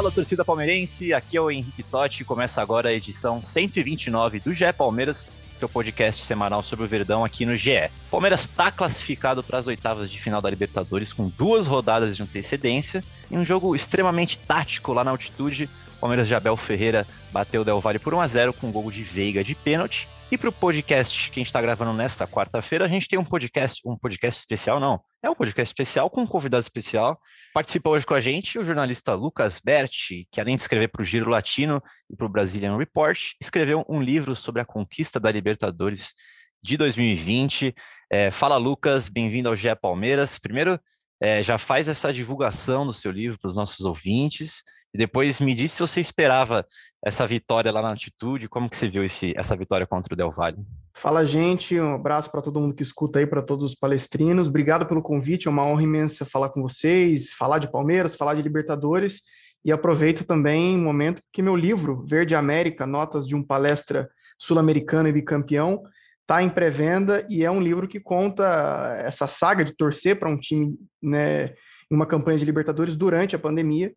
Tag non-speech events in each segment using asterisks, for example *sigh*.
Fala, torcida palmeirense, aqui é o Henrique Totti, começa agora a edição 129 do GE Palmeiras, seu podcast semanal sobre o Verdão aqui no GE. Palmeiras está classificado para as oitavas de final da Libertadores com duas rodadas de antecedência em um jogo extremamente tático lá na altitude. Palmeiras de Abel Ferreira bateu o Del Valle por 1 a 0 com um gol de Veiga de pênalti. E para o podcast que a gente está gravando nesta quarta-feira, a gente tem um podcast, um podcast especial, não, é um podcast especial com um convidado especial. Participa hoje com a gente o jornalista Lucas Berti, que além de escrever para o Giro Latino e para o Brazilian Report, escreveu um livro sobre a conquista da Libertadores de 2020. É, fala, Lucas, bem-vindo ao GE Palmeiras. Primeiro, é, já faz essa divulgação do seu livro para os nossos ouvintes. E depois me disse se você esperava essa vitória lá na altitude, como que você viu esse, essa vitória contra o Del Valle? Fala, gente, um abraço para todo mundo que escuta aí, para todos os palestrinos. Obrigado pelo convite, é uma honra imensa falar com vocês, falar de Palmeiras, falar de Libertadores. E aproveito também o momento que meu livro, Verde América, Notas de um Palestra Sul-Americano e Bicampeão, está em pré-venda e é um livro que conta essa saga de torcer para um time né, uma campanha de Libertadores durante a pandemia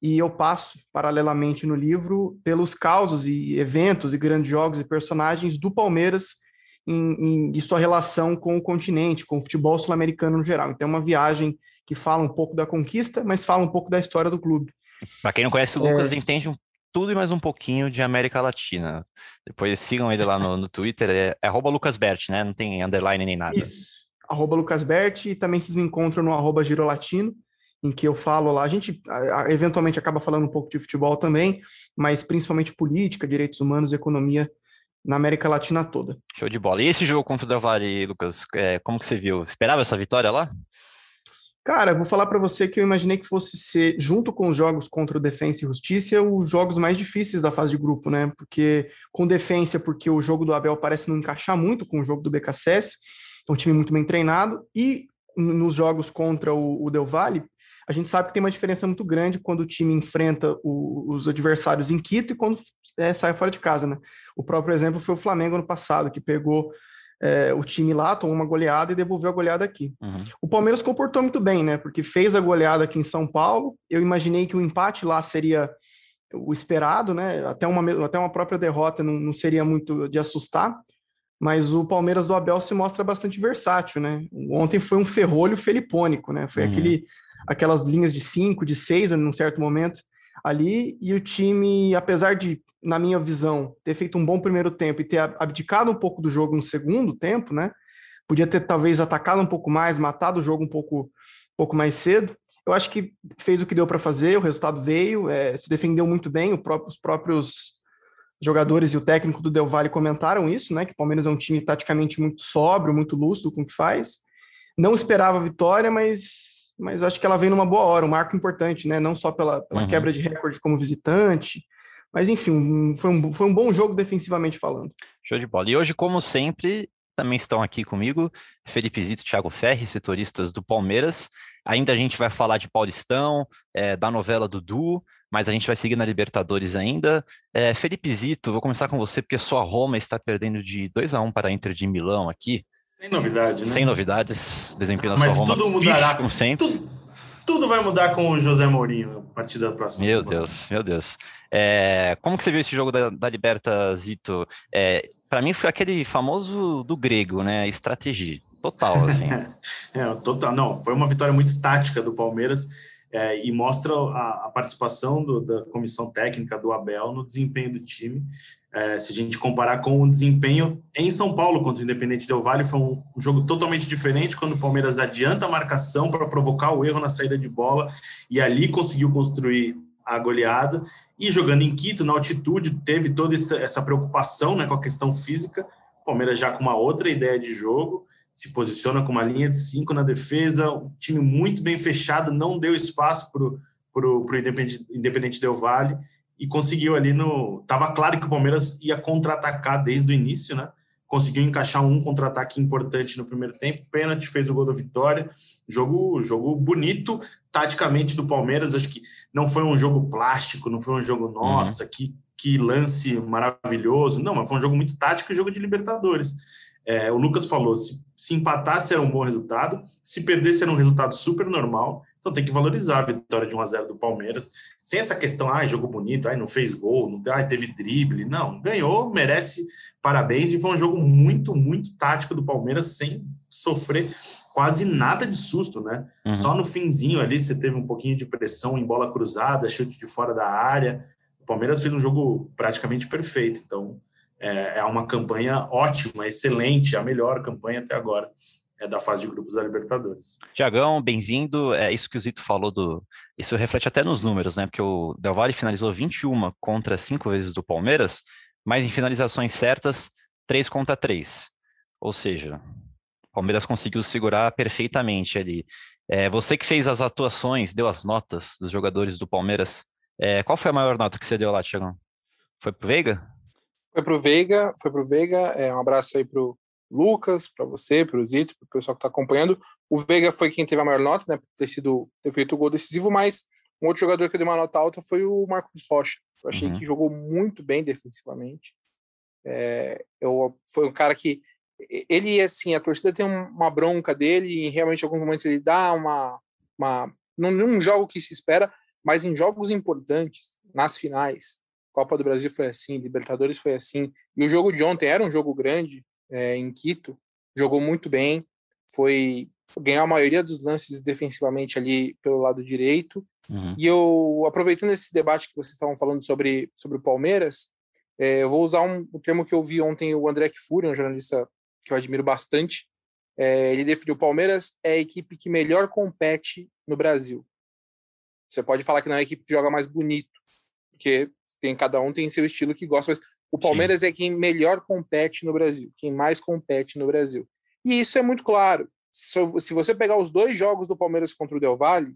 e eu passo, paralelamente no livro, pelos causos e eventos e grandes jogos e personagens do Palmeiras em, em, e sua relação com o continente, com o futebol sul-americano no geral. Então, é uma viagem que fala um pouco da conquista, mas fala um pouco da história do clube. Para quem não conhece o Lucas, é... entende tudo e mais um pouquinho de América Latina. Depois sigam ele lá no, no Twitter, é, é lucasbert, né? Não tem underline nem nada. Isso, arroba lucasbert, e também vocês me encontram no arroba girolatino, em que eu falo lá, a gente eventualmente acaba falando um pouco de futebol também, mas principalmente política, direitos humanos, economia na América Latina toda. Show de bola. E esse jogo contra o Del Valle, Lucas, é, como que você viu? Esperava essa vitória lá? Cara, vou falar para você que eu imaginei que fosse ser, junto com os jogos contra o Defensa e Justiça, os jogos mais difíceis da fase de grupo, né? Porque com Defensa, porque o jogo do Abel parece não encaixar muito com o jogo do BKSS, é um time muito bem treinado, e nos jogos contra o, o Del Valle, a gente sabe que tem uma diferença muito grande quando o time enfrenta o, os adversários em Quito e quando é, sai fora de casa, né? O próprio exemplo foi o Flamengo ano passado, que pegou é, o time lá, tomou uma goleada e devolveu a goleada aqui. Uhum. O Palmeiras comportou muito bem, né? Porque fez a goleada aqui em São Paulo. Eu imaginei que o empate lá seria o esperado, né? Até uma, até uma própria derrota não, não seria muito de assustar. Mas o Palmeiras do Abel se mostra bastante versátil, né? Ontem foi um ferrolho felipônico, né? Foi uhum. aquele aquelas linhas de cinco, de seis, num certo momento ali, e o time, apesar de, na minha visão, ter feito um bom primeiro tempo e ter abdicado um pouco do jogo no segundo tempo, né? Podia ter talvez atacado um pouco mais, matado o jogo um pouco, um pouco mais cedo. Eu acho que fez o que deu para fazer, o resultado veio, é, se defendeu muito bem, próprio, os próprios jogadores e o técnico do Del Valle comentaram isso, né? Que o Palmeiras é um time taticamente muito sóbrio, muito lúcido com o que faz. Não esperava a vitória, mas mas acho que ela vem numa boa hora, um marco importante, né? Não só pela, pela uhum. quebra de recorde como visitante, mas enfim, foi um, foi um bom jogo defensivamente falando. Show de bola. E hoje, como sempre, também estão aqui comigo Felipe Zito, Thiago Ferri, setoristas do Palmeiras. Ainda a gente vai falar de Paulistão, é, da novela Dudu, mas a gente vai seguir na Libertadores ainda. É, Felipe Zito, vou começar com você, porque sua Roma está perdendo de 2 a 1 para a Inter de Milão aqui. Sem novidade, né? Sem novidades, desempenho da Mas sua Roma. tudo mudará. como sempre. Tudo, tudo, vai mudar com o José Mourinho a partir da próxima Meu temporada. Deus, meu Deus. É, como que você viu esse jogo da, da Liberta, Zito? É, Para mim foi aquele famoso do grego, né? Estratégia. Total, assim. *laughs* é, total. Não, foi uma vitória muito tática do Palmeiras é, e mostra a, a participação do, da comissão técnica do Abel no desempenho do time. É, se a gente comparar com o desempenho em São Paulo contra o Independente Del Vale, foi um, jogo totalmente diferente, quando o Palmeiras adianta a marcação para provocar o erro na saída de bola e ali conseguiu construir a goleada. E jogando em Quito, na altitude, teve toda essa, essa preocupação né, com a questão física. O Palmeiras já com uma outra ideia de jogo, se posiciona com uma linha de cinco na defesa, um time muito bem fechado, não deu espaço para o Independente, Independente Del Vale e conseguiu ali no. Tava claro que o Palmeiras ia contra-atacar desde o início, né? Conseguiu encaixar um contra-ataque importante no primeiro tempo. Pênalti fez o gol da vitória. Jogo, jogo bonito, taticamente do Palmeiras. Acho que não foi um jogo plástico, não foi um jogo, nossa, uhum. que, que lance maravilhoso. Não, mas foi um jogo muito tático e jogo de Libertadores. É, o Lucas falou: se, se empatasse era um bom resultado, se perdesse era um resultado super normal. Então tem que valorizar a vitória de 1 a 0 do Palmeiras, sem essa questão, ah, jogo bonito, ah, não fez gol, não ah, teve drible. Não, ganhou, merece parabéns e foi um jogo muito, muito tático do Palmeiras, sem sofrer quase nada de susto, né? Uhum. Só no finzinho ali você teve um pouquinho de pressão em bola cruzada, chute de fora da área. O Palmeiras fez um jogo praticamente perfeito, então é, é uma campanha ótima, excelente, a melhor campanha até agora é, da fase de grupos da Libertadores. Tiagão, bem-vindo. É isso que o Zito falou do. Isso reflete até nos números, né? Porque o Del Valle finalizou 21 contra 5 vezes do Palmeiras, mas em finalizações certas, 3 contra 3. Ou seja, o Palmeiras conseguiu segurar perfeitamente ali. É, você que fez as atuações, deu as notas dos jogadores do Palmeiras. É, qual foi a maior nota que você deu lá, Tiagão? Foi pro Veiga? Foi pro Veiga, foi pro Veiga. É, um abraço aí pro Lucas, para você, para o Zito, para o pessoal que está acompanhando. O Veiga foi quem teve a maior nota, né, por ter, sido, ter feito o gol decisivo, mas um outro jogador que deu uma nota alta foi o Marcos Rocha. Eu achei uhum. que jogou muito bem defensivamente. É, eu, foi um cara que ele assim a torcida tem uma bronca dele e realmente em alguns momentos ele dá uma uma não num jogo que se espera mas em jogos importantes nas finais Copa do Brasil foi assim Libertadores foi assim e o jogo de ontem era um jogo grande é, em Quito, jogou muito bem, foi ganhar a maioria dos lances defensivamente ali pelo lado direito. Uhum. E eu, aproveitando esse debate que vocês estavam falando sobre, sobre o Palmeiras, é, eu vou usar um, um termo que eu vi ontem o André Kfouri, um jornalista que eu admiro bastante. É, ele definiu o Palmeiras é a equipe que melhor compete no Brasil. Você pode falar que não é a equipe que joga mais bonito, porque tem cada um tem seu estilo que gosta, mas o Palmeiras Sim. é quem melhor compete no Brasil, quem mais compete no Brasil. E isso é muito claro. Se você pegar os dois jogos do Palmeiras contra o Del Valle,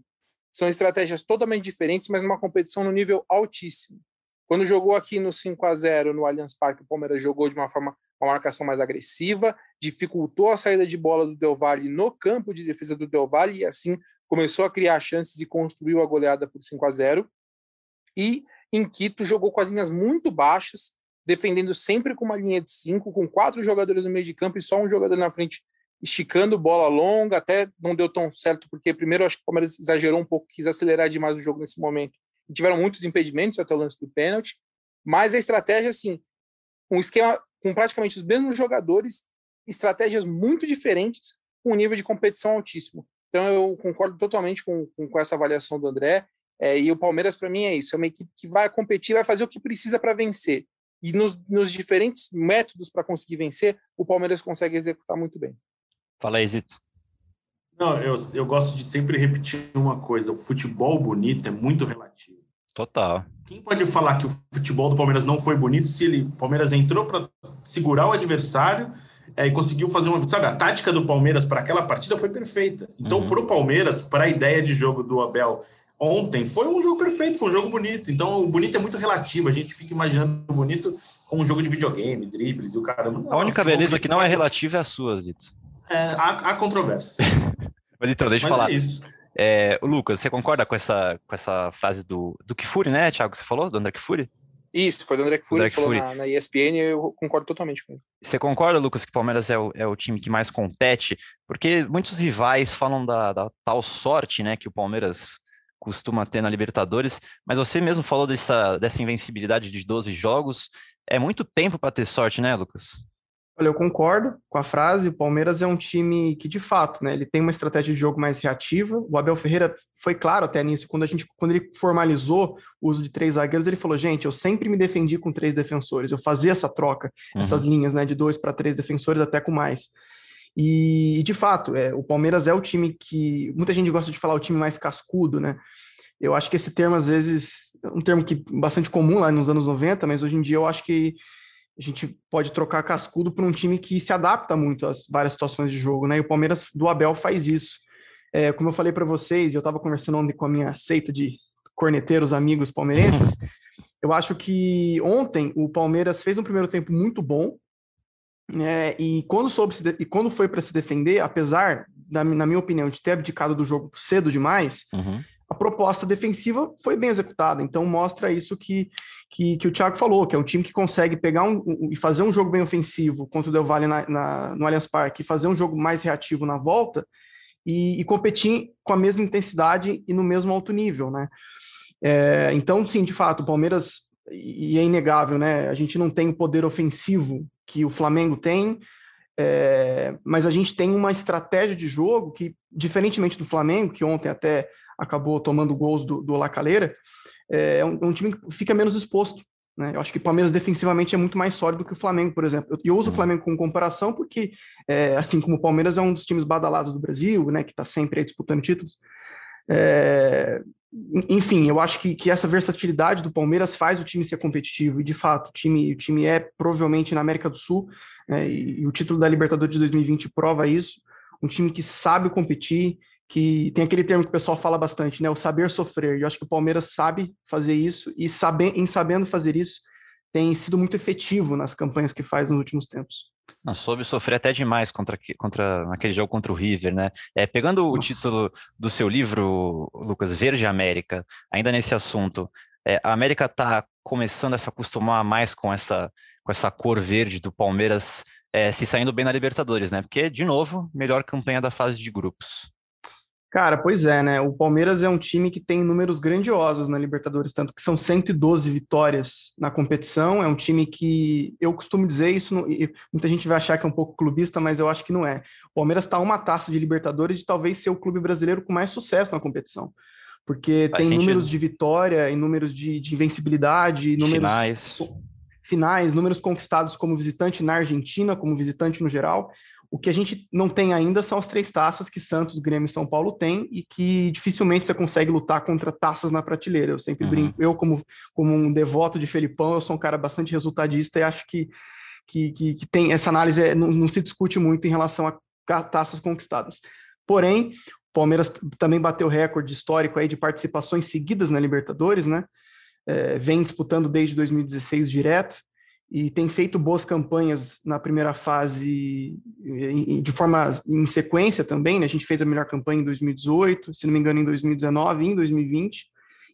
são estratégias totalmente diferentes, mas numa competição no nível altíssimo. Quando jogou aqui no 5 a 0 no Allianz Parque, o Palmeiras jogou de uma forma uma marcação mais agressiva, dificultou a saída de bola do Del Valle no campo de defesa do Del Valle e assim começou a criar chances e construiu a goleada por 5 a 0. E em Quito jogou com as linhas muito baixas, defendendo sempre com uma linha de cinco, com quatro jogadores no meio de campo e só um jogador na frente esticando bola longa, até não deu tão certo, porque primeiro acho que o Palmeiras exagerou um pouco, quis acelerar demais o jogo nesse momento. E tiveram muitos impedimentos até o lance do pênalti, mas a estratégia, assim, um esquema com praticamente os mesmos jogadores, estratégias muito diferentes, com um nível de competição altíssimo. Então eu concordo totalmente com, com, com essa avaliação do André, é, e o Palmeiras, para mim, é isso: é uma equipe que vai competir, vai fazer o que precisa para vencer. E nos, nos diferentes métodos para conseguir vencer, o Palmeiras consegue executar muito bem. Fala aí, Zito. Não, eu, eu gosto de sempre repetir uma coisa: o futebol bonito é muito relativo. Total. Quem pode falar que o futebol do Palmeiras não foi bonito se ele, o Palmeiras entrou para segurar o adversário é, e conseguiu fazer uma. Sabe, a tática do Palmeiras para aquela partida foi perfeita. Então, uhum. para o Palmeiras, para a ideia de jogo do Abel ontem foi um jogo perfeito, foi um jogo bonito. Então, o bonito é muito relativo. A gente fica imaginando o bonito como um jogo de videogame, dribles e o caramba. Não, a única beleza que não é relativa é a sua, Zito. É, há, há controvérsias. *laughs* Mas então, deixa eu falar. É isso. É, Lucas, você concorda com essa, com essa frase do, do Kifuri, né, Thiago? Você falou? Do André Kifuri? Isso, foi do André Kifuri, que falou na, na, ESPN eu concordo totalmente com ele. Você concorda, Lucas, que o Palmeiras é o, é o time que mais compete? Porque muitos rivais falam da, da tal sorte, né, que o Palmeiras costuma ter na Libertadores, mas você mesmo falou dessa, dessa invencibilidade de 12 jogos. É muito tempo para ter sorte, né, Lucas? Olha, eu concordo com a frase. O Palmeiras é um time que, de fato, né, ele tem uma estratégia de jogo mais reativa. O Abel Ferreira foi claro até nisso. Quando, a gente, quando ele formalizou o uso de três zagueiros, ele falou: gente, eu sempre me defendi com três defensores. Eu fazia essa troca, uhum. essas linhas né, de dois para três defensores, até com mais. E, de fato, é, o Palmeiras é o time que. Muita gente gosta de falar o time mais cascudo, né? Eu acho que esse termo, às vezes, é um termo que bastante comum lá nos anos 90, mas hoje em dia eu acho que a gente pode trocar cascudo por um time que se adapta muito às várias situações de jogo, né? E o Palmeiras do Abel faz isso. É, como eu falei para vocês, eu estava conversando ontem com a minha seita de corneteiros amigos palmeirenses. *laughs* Eu acho que ontem o Palmeiras fez um primeiro tempo muito bom, né? E quando soube se e quando foi para se defender, apesar, na, na, minha opinião, de ter abdicado do jogo cedo demais, uhum. a proposta defensiva foi bem executada. Então mostra isso que, que, que, o Thiago falou, que é um time que consegue pegar um, um e fazer um jogo bem ofensivo contra o Del Valle na, na, no Allianz Parque e fazer um jogo mais reativo na volta e, e competir com a mesma intensidade e no mesmo alto nível, né? É, então, sim, de fato, o Palmeiras, e é inegável, né? A gente não tem o poder ofensivo que o Flamengo tem, é, mas a gente tem uma estratégia de jogo que, diferentemente do Flamengo, que ontem até acabou tomando gols do, do Lacaleira, é, é um, é um time que fica menos exposto. Né? Eu acho que o Palmeiras defensivamente é muito mais sólido que o Flamengo, por exemplo. Eu, eu uso o uhum. Flamengo como comparação porque, é, assim como o Palmeiras é um dos times badalados do Brasil, né, que está sempre disputando títulos, é, enfim, eu acho que, que essa versatilidade do Palmeiras faz o time ser competitivo, e de fato, o time, o time é provavelmente na América do Sul, né, e, e, o título da Libertadores de 2020 prova isso. Um time que sabe competir, que tem aquele termo que o pessoal fala bastante, né? O saber sofrer. Eu acho que o Palmeiras sabe fazer isso, e sabe, em sabendo fazer isso, tem sido muito efetivo nas campanhas que faz nos últimos tempos. Não, soube sofrer até demais contra, contra aquele jogo contra o River, né? É, pegando Nossa. o título do seu livro, Lucas, Verde América, ainda nesse assunto, é, a América está começando a se acostumar mais com essa, com essa cor verde do Palmeiras é, se saindo bem na Libertadores, né? Porque, de novo, melhor campanha da fase de grupos. Cara, pois é, né? O Palmeiras é um time que tem números grandiosos na Libertadores, tanto que são 112 vitórias na competição. É um time que eu costumo dizer isso, muita gente vai achar que é um pouco clubista, mas eu acho que não é. O Palmeiras está uma taça de Libertadores de talvez ser o clube brasileiro com mais sucesso na competição, porque Faz tem sentido. números de vitória e números de, de invencibilidade, números finais. finais, números conquistados como visitante na Argentina, como visitante no geral. O que a gente não tem ainda são as três taças que Santos, Grêmio e São Paulo têm e que dificilmente você consegue lutar contra taças na prateleira. Eu sempre uhum. brinco, eu como, como um devoto de Felipão, eu sou um cara bastante resultadista e acho que, que, que, que tem essa análise é, não, não, se discute muito em relação a taças conquistadas. Porém, o Palmeiras também bateu recorde histórico aí de participações seguidas na Libertadores, né? É, vem disputando desde 2016 direto e tem feito boas campanhas na primeira fase de forma em sequência também, né? A gente fez a melhor campanha em 2018, se não me engano em 2019, em 2020,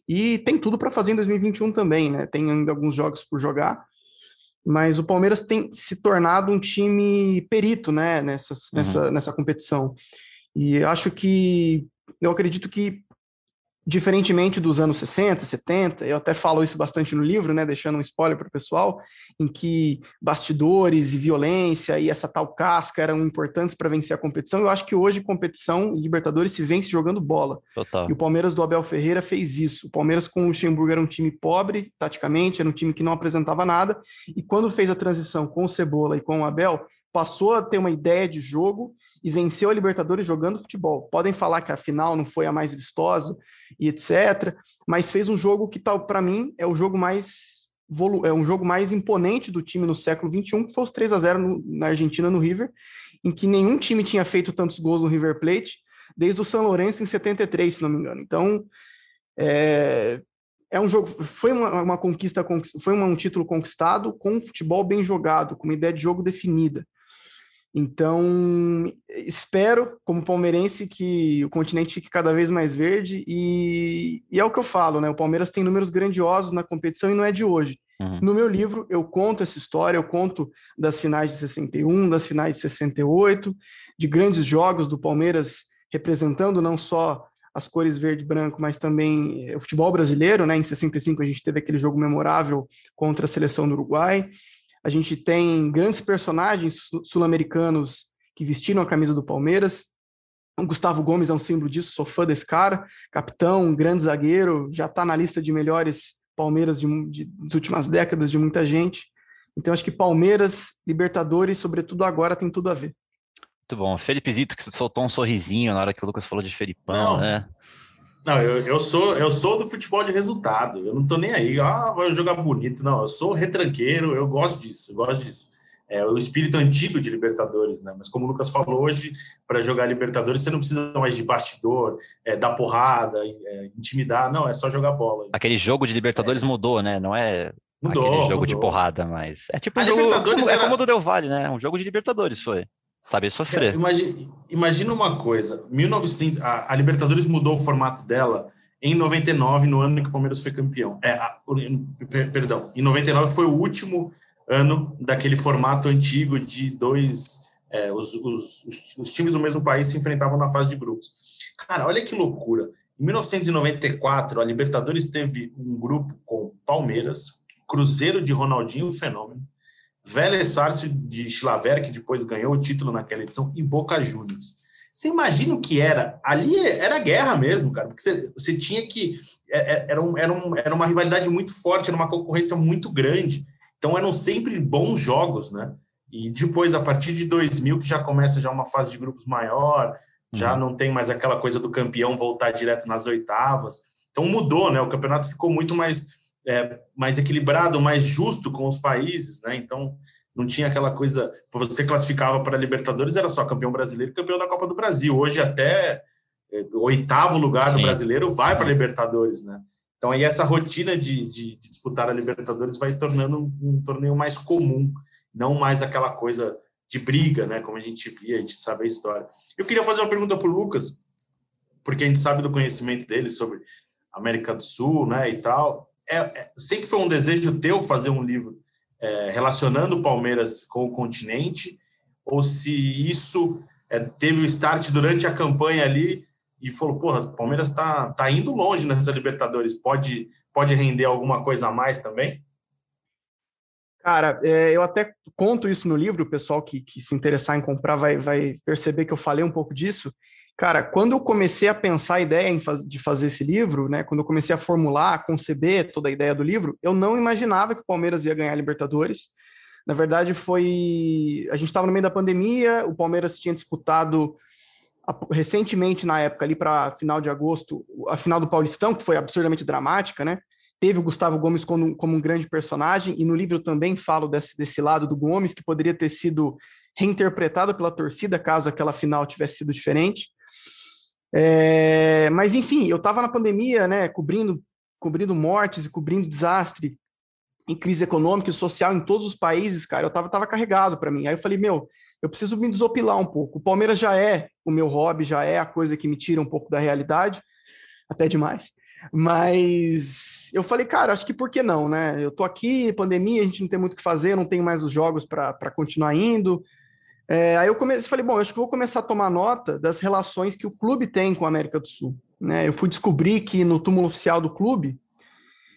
e tem tudo para fazer em 2021 também, né? Tem ainda alguns jogos por jogar, mas o Palmeiras tem se tornado um time perito, né, nessa, uhum. nessa, nessa competição. E acho que eu acredito que diferentemente dos anos 60, 70, eu até falo isso bastante no livro, né, deixando um spoiler para o pessoal, em que bastidores e violência e essa tal casca eram importantes para vencer a competição. Eu acho que hoje competição Libertadores se vence jogando bola. Total. E o Palmeiras do Abel Ferreira fez isso. O Palmeiras com o Luxemburgo era um time pobre, taticamente, era um time que não apresentava nada, e quando fez a transição com o Cebola e com o Abel, passou a ter uma ideia de jogo e venceu a Libertadores jogando futebol. Podem falar que a final não foi a mais vistosa, e etc. Mas fez um jogo que, tal para mim, é o jogo mais é um jogo mais imponente do time no século XXI, que foi os 3 a 0 no, na Argentina no River, em que nenhum time tinha feito tantos gols no River Plate desde o São Lourenço em 73, se não me engano. Então, é, é um jogo, foi uma, uma conquista, foi um título conquistado com um futebol bem jogado, com uma ideia de jogo definida. Então, espero, como palmeirense, que o continente fique cada vez mais verde e, e, é o que eu falo, né? O Palmeiras tem números grandiosos na competição e não é de hoje. Uhum. No meu livro, eu conto essa história, eu conto das finais de 61, das finais de 68, de grandes jogos do Palmeiras representando não só as cores verde e branco, mas também eh, o futebol brasileiro, né? Em 65 a gente teve aquele jogo memorável contra a seleção do Uruguai. A gente tem grandes personagens sul-americanos que vestiram a camisa do Palmeiras. O Gustavo Gomes é um símbolo disso, sou fã desse cara, capitão, grande zagueiro, já está na lista de melhores Palmeiras de, de, das últimas décadas de muita gente. Então acho que Palmeiras, Libertadores, sobretudo agora, tem tudo a ver. Muito bom. Felipe Zito que soltou um sorrisinho na hora que o Lucas falou de Felipão, Não. né? Não, eu, eu, sou eu sou do futebol de resultado. Eu não tô nem aí. Ah, vai jogar bonito. Não, eu sou retranqueiro. Eu gosto disso. Eu gosto disso. é, o espírito antigo de Libertadores, né? Mas como o Lucas falou hoje, para jogar Libertadores você não precisa mais de bastidor, é, dar porrada, é, intimidar, não, é só jogar bola. Aquele jogo de Libertadores é. mudou, né? Não é mudou, aquele jogo mudou. de porrada, mas é tipo um jogo, como, era... é como o do Del Valle, né? Um jogo de Libertadores foi. Saber sofrer. É, imagina, imagina uma coisa, 1900, a, a, Libertadores mudou o formato dela em 99, no ano em que o Palmeiras foi campeão. É, a, perdão, em 99 foi o último ano daquele formato antigo de dois. É, os, os, os, os, times do mesmo país se enfrentavam na fase de grupos. Cara, olha que loucura. Em 1994, a Libertadores teve um grupo com Palmeiras, Cruzeiro de Ronaldinho Fenômeno, Vélez Sárcio de Chilaver, que depois ganhou o título naquela edição, e Boca Juniors. Você imagina o que era? Ali era guerra mesmo, cara, porque você, você tinha que. É, é, era, um, era, um, era uma rivalidade muito forte, era uma concorrência muito grande. Então eram sempre bons jogos, né? E depois, a partir de 2000, que já começa já uma fase de grupos maior, já uhum. não tem mais aquela coisa do campeão voltar direto nas oitavas. Então mudou, né? O campeonato ficou muito mais, é, mais equilibrado, mais justo com os países, né? Então não tinha aquela coisa, você classificava para a Libertadores, era só campeão brasileiro e campeão da Copa do Brasil. Hoje até é, o oitavo lugar do brasileiro vai para a Libertadores, né? Então, aí essa rotina de, de, de disputar a Libertadores vai tornando um, um, torneio mais comum, não mais aquela coisa de briga, né? Como a gente via, a gente sabe a história. Eu queria fazer uma pergunta para o Lucas, porque a gente sabe do conhecimento dele sobre América do Sul, né? E tal. É, é sempre foi um desejo teu fazer um livro é, relacionando o Palmeiras com o continente, ou se isso é, teve o start durante a campanha ali e falou: porra, o Palmeiras está tá indo longe nessa Libertadores, pode, pode render alguma coisa a mais também? Cara, é, eu até conto isso no livro, o pessoal que, que se interessar em comprar vai, vai perceber que eu falei um pouco disso. Cara, quando eu comecei a pensar a ideia de fazer esse livro, né, quando eu comecei a formular, a conceber toda a ideia do livro, eu não imaginava que o Palmeiras ia ganhar a Libertadores. Na verdade, foi. A gente estava no meio da pandemia, o Palmeiras tinha disputado recentemente, na época, ali para final de agosto, a final do Paulistão, que foi absurdamente dramática, né? Teve o Gustavo Gomes como, como um grande personagem, e no livro eu também falo desse, desse lado do Gomes, que poderia ter sido reinterpretado pela torcida caso aquela final tivesse sido diferente. É, mas, enfim, eu estava na pandemia, né, cobrindo, cobrindo mortes e cobrindo desastre em crise econômica e social em todos os países, cara. Eu estava tava carregado para mim. Aí eu falei, meu, eu preciso me desopilar um pouco. O Palmeiras já é o meu hobby, já é a coisa que me tira um pouco da realidade, até demais. Mas eu falei, cara, acho que por que não, né? Eu tô aqui, pandemia, a gente não tem muito o que fazer, não tenho mais os jogos para continuar indo. É, aí eu comecei, falei, bom, acho que vou começar a tomar nota das relações que o clube tem com a América do Sul. Né? Eu fui descobrir que no túmulo oficial do clube,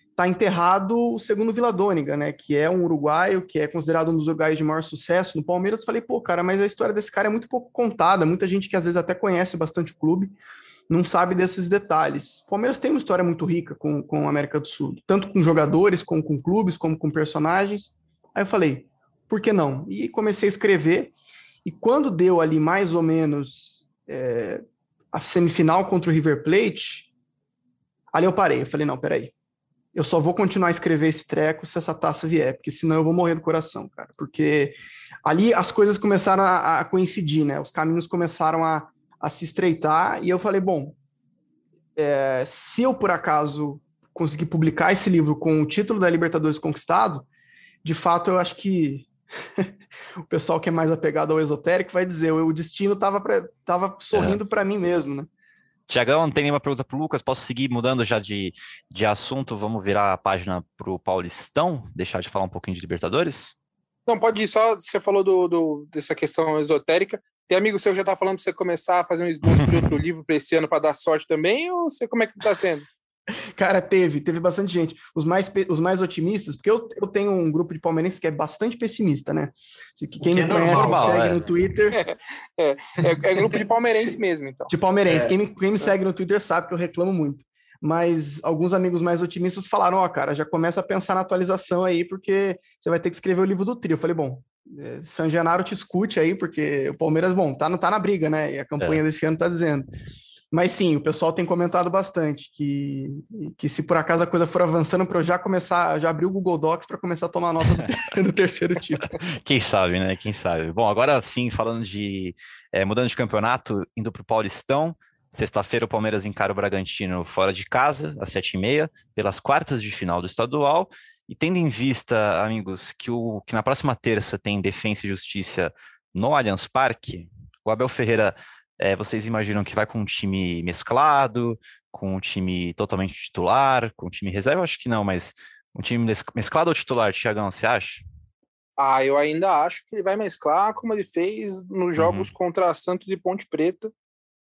está enterrado o segundo Vila Dôniga, né? Que é um uruguaio, que é considerado um dos uruguaios de maior sucesso no Palmeiras. Falei, pô, cara, mas a história desse cara é muito pouco contada. Muita gente que às vezes até conhece bastante o clube não sabe desses detalhes. O Palmeiras tem uma história muito rica com, com a América do Sul, tanto com jogadores, como com clubes, como com personagens. Aí eu falei, por que não? E comecei a escrever. E quando deu ali mais ou menos é, a semifinal contra o River Plate, ali eu parei. Eu falei, não, peraí eu só vou continuar a escrever esse treco se essa taça vier, porque senão eu vou morrer do coração, cara. Porque ali as coisas começaram a, a coincidir, né? Os caminhos começaram a, a, se estreitar, e eu falei, bom, é, se eu por acaso conseguir publicar esse livro com o título da Libertadores conquistado, de fato eu acho que *laughs* o pessoal que é mais apegado ao esotérico vai dizer, o destino estava tava sorrindo é. para mim mesmo, né? Tiagão, não tem nenhuma pergunta para o Lucas. Posso seguir mudando já de, de assunto? Vamos virar a página para o Paulistão? Deixar de falar um pouquinho de Libertadores? Não, pode ir. Só você falou do, do dessa questão esotérica. Tem amigo seu que já está falando para você começar a fazer um esboço de *laughs* outro livro para esse ano para dar sorte também? Ou você, como é que está sendo? Cara, teve, teve bastante gente. Os mais, os mais otimistas, porque eu, eu tenho um grupo de palmeirenses que é bastante pessimista, né? Quem me é conhece normal, me segue é. no Twitter. *laughs* É, é, é, grupo de palmeirense mesmo, então. De palmeirense. É. Quem, me, quem me segue no Twitter sabe que eu reclamo muito. Mas alguns amigos mais otimistas falaram: Ó, oh, cara, já começa a pensar na atualização aí, porque você vai ter que escrever o livro do trio. Eu falei: bom, é, San Genaro te escute aí, porque o Palmeiras, bom, tá, tá na briga, né? E a campanha desse ano tá dizendo. Mas sim, o pessoal tem comentado bastante que, que se por acaso a coisa for avançando para eu já começar, já abrir o Google Docs para começar a tomar nota do, *laughs* ter, do terceiro título. *laughs* Quem sabe, né? Quem sabe. Bom, agora sim, falando de é, mudando de campeonato, indo para o Paulistão. Sexta-feira o Palmeiras encara o Bragantino fora de casa, às sete e meia, pelas quartas de final do estadual. E tendo em vista, amigos, que, o, que na próxima terça tem Defensa e Justiça no Allianz Parque, o Abel Ferreira é, vocês imaginam que vai com um time mesclado, com um time totalmente titular, com um time reserva? Acho que não, mas um time mesclado ou titular, Tiagão, você acha? Ah, eu ainda acho que ele vai mesclar como ele fez nos jogos uhum. contra Santos e Ponte Preta,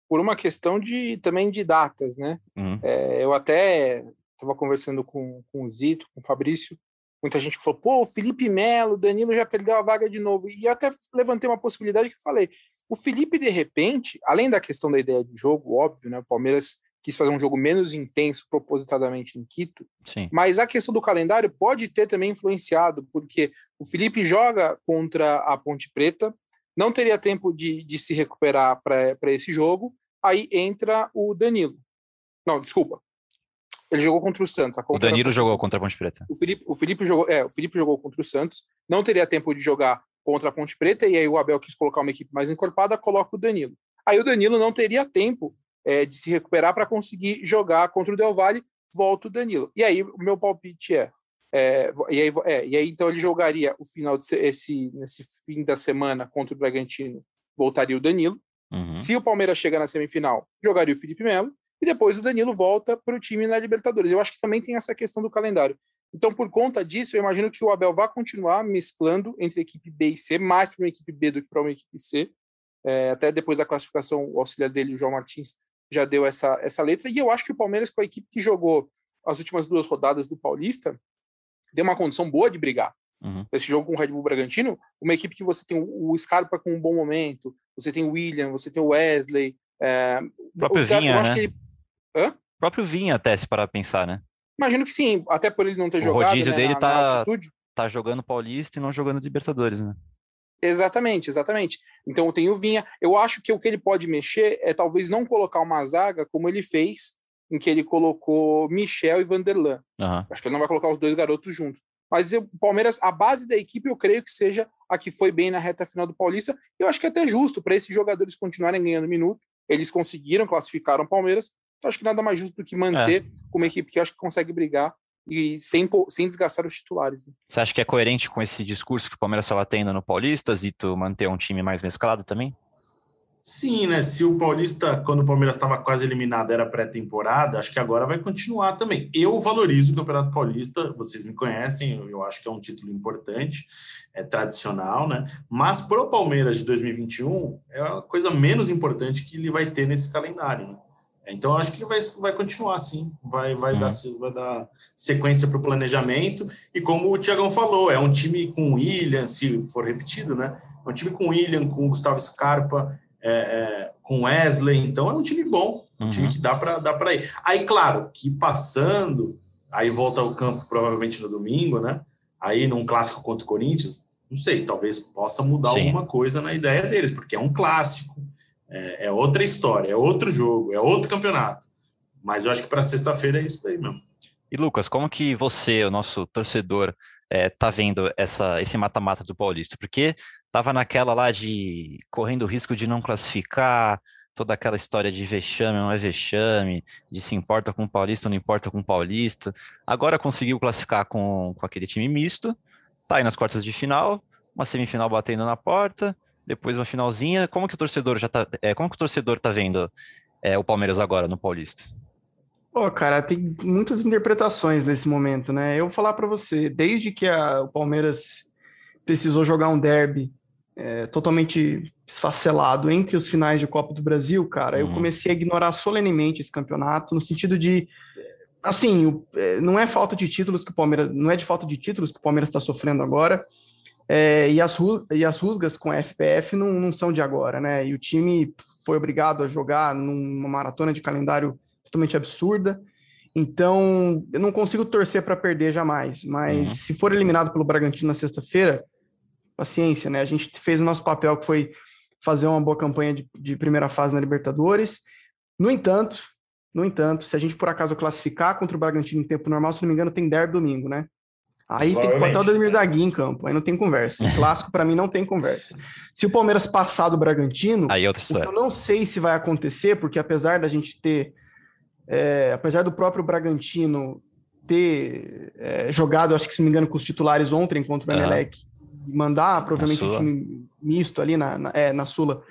por uma questão de também de datas, né? Uhum. É, eu até estava conversando com, com o Zito, com o Fabrício, muita gente falou, pô, o Felipe Melo, Danilo já perdeu a vaga de novo. E até levantei uma possibilidade que falei, o Felipe, de repente, além da questão da ideia de jogo, óbvio, né? O Palmeiras quis fazer um jogo menos intenso propositadamente em Quito, Sim. mas a questão do calendário pode ter também influenciado, porque o Felipe joga contra a Ponte Preta, não teria tempo de, de se recuperar para esse jogo, aí entra o Danilo. Não, desculpa. Ele jogou contra o Santos. o Danilo jogou contra a Ponte Preta. O Felipe, o Felipe jogou, é, o Felipe jogou contra o Santos, não teria tempo de jogar contra a Ponte Preta, e aí o Abel quis colocar uma equipe mais encorpada, coloca o Danilo. Aí o Danilo não teria tempo é, de se recuperar para conseguir jogar contra o Del Valle, volta o Danilo. E aí o meu palpite é, é, e, aí, é e aí então ele jogaria o final de esse nesse fim da semana contra o Bragantino, voltaria o Danilo. Uhum. Se o Palmeiras chegar na semifinal, jogaria o Felipe Melo e depois o Danilo volta para o time na Libertadores. Eu acho que também tem essa questão do calendário. Então, por conta disso, eu imagino que o Abel vai continuar mesclando entre equipe B e C, mais para uma equipe B do que para uma equipe C. É, até depois da classificação, o auxiliar dele, o João Martins, já deu essa, essa letra. E eu acho que o Palmeiras, com a equipe que jogou as últimas duas rodadas do Paulista, deu uma condição boa de brigar. Uhum. Esse jogo com o Red Bull Bragantino, uma equipe que você tem o Scarpa com um bom momento, você tem o William, você tem o Wesley. É, o próprio Vinha, eu acho né? que ele... Hã? O próprio Vinha, até, se parar pensar, né? Imagino que sim, até por ele não ter o jogado. O rodízio né, dele na, tá, na tá jogando Paulista e não jogando Libertadores, né? Exatamente, exatamente. Então tem o Vinha. Eu acho que o que ele pode mexer é talvez não colocar uma zaga como ele fez, em que ele colocou Michel e Vanderlan. Uhum. Acho que ele não vai colocar os dois garotos juntos. Mas o Palmeiras, a base da equipe, eu creio que seja a que foi bem na reta final do Paulista. Eu acho que é até justo para esses jogadores continuarem ganhando minuto. Eles conseguiram, classificaram o Palmeiras. Então, acho que nada mais justo do que manter é. uma equipe que acho que consegue brigar e sem, sem desgastar os titulares. Né? Você acha que é coerente com esse discurso que o Palmeiras estava tendo no Paulista, Zito, manter um time mais mesclado também? Sim, né? Se o Paulista, quando o Palmeiras estava quase eliminado, era pré-temporada, acho que agora vai continuar também. Eu valorizo o Campeonato Paulista, vocês me conhecem, eu acho que é um título importante, é tradicional, né? Mas para o Palmeiras de 2021, é a coisa menos importante que ele vai ter nesse calendário, né? Então, acho que vai, vai continuar assim, vai, vai, uhum. dar, vai dar sequência para o planejamento. E como o Tiagão falou, é um time com William, se for repetido, né? É um time com William, com Gustavo Scarpa, é, é, com Wesley. Então, é um time bom, um uhum. time que dá para dá ir. Aí, claro, que passando, aí volta ao campo provavelmente no domingo, né? Aí, num clássico contra o Corinthians, não sei, talvez possa mudar Sim. alguma coisa na ideia deles, porque é um clássico é, é, outra história, é outro jogo, é outro campeonato. Mas eu acho que para sexta-feira é isso aí mesmo. E Lucas, como que você, o nosso torcedor, é, tá vendo essa, esse mata-mata do Paulista? Porque tava naquela lá de correndo o risco de não classificar, toda aquela história de vexame, não é vexame, de se importa com o Paulista, não importa com o Paulista. Agora conseguiu classificar com, com aquele time misto, tá aí nas quartas de final, uma semifinal batendo na porta, depois uma finalzinha. Como que o torcedor já tá, é, como que o torcedor tá vendo é, o Palmeiras agora no Paulista? Pô, cara, tem muitas interpretações nesse momento, né? Eu vou falar para você, desde que a, o Palmeiras precisou jogar um derby é, totalmente esfacelado entre os finais de Copa do Brasil, cara, uhum. eu comecei a ignorar solenemente esse campeonato, no sentido de, assim, é, não é falta de títulos que o Palmeiras, não é de falta de títulos que o Palmeiras está sofrendo agora, é, e, as, e as rusgas com a FPF não, não são de agora, né? E o time foi obrigado a jogar numa maratona de calendário totalmente absurda. Então, eu não consigo torcer para perder jamais. Mas uhum. se for eliminado pelo Bragantino na sexta-feira, paciência, né? A gente fez o nosso papel, que foi fazer uma boa campanha de, de primeira fase na Libertadores. No entanto, no entanto, se a gente por acaso classificar contra o Bragantino em tempo normal, se não me engano, tem derby domingo, né? Aí tem que botar o Ademir da Guia em campo, aí não tem conversa. *laughs* clássico, para mim, não tem conversa. Se o Palmeiras passar do Bragantino, aí é história. eu não sei se vai acontecer, porque apesar da gente ter. É, apesar do próprio Bragantino ter é, jogado, acho que se não me engano, com os titulares ontem contra o Emelec, uhum. mandar provavelmente um time misto ali na, na, é, na Sula.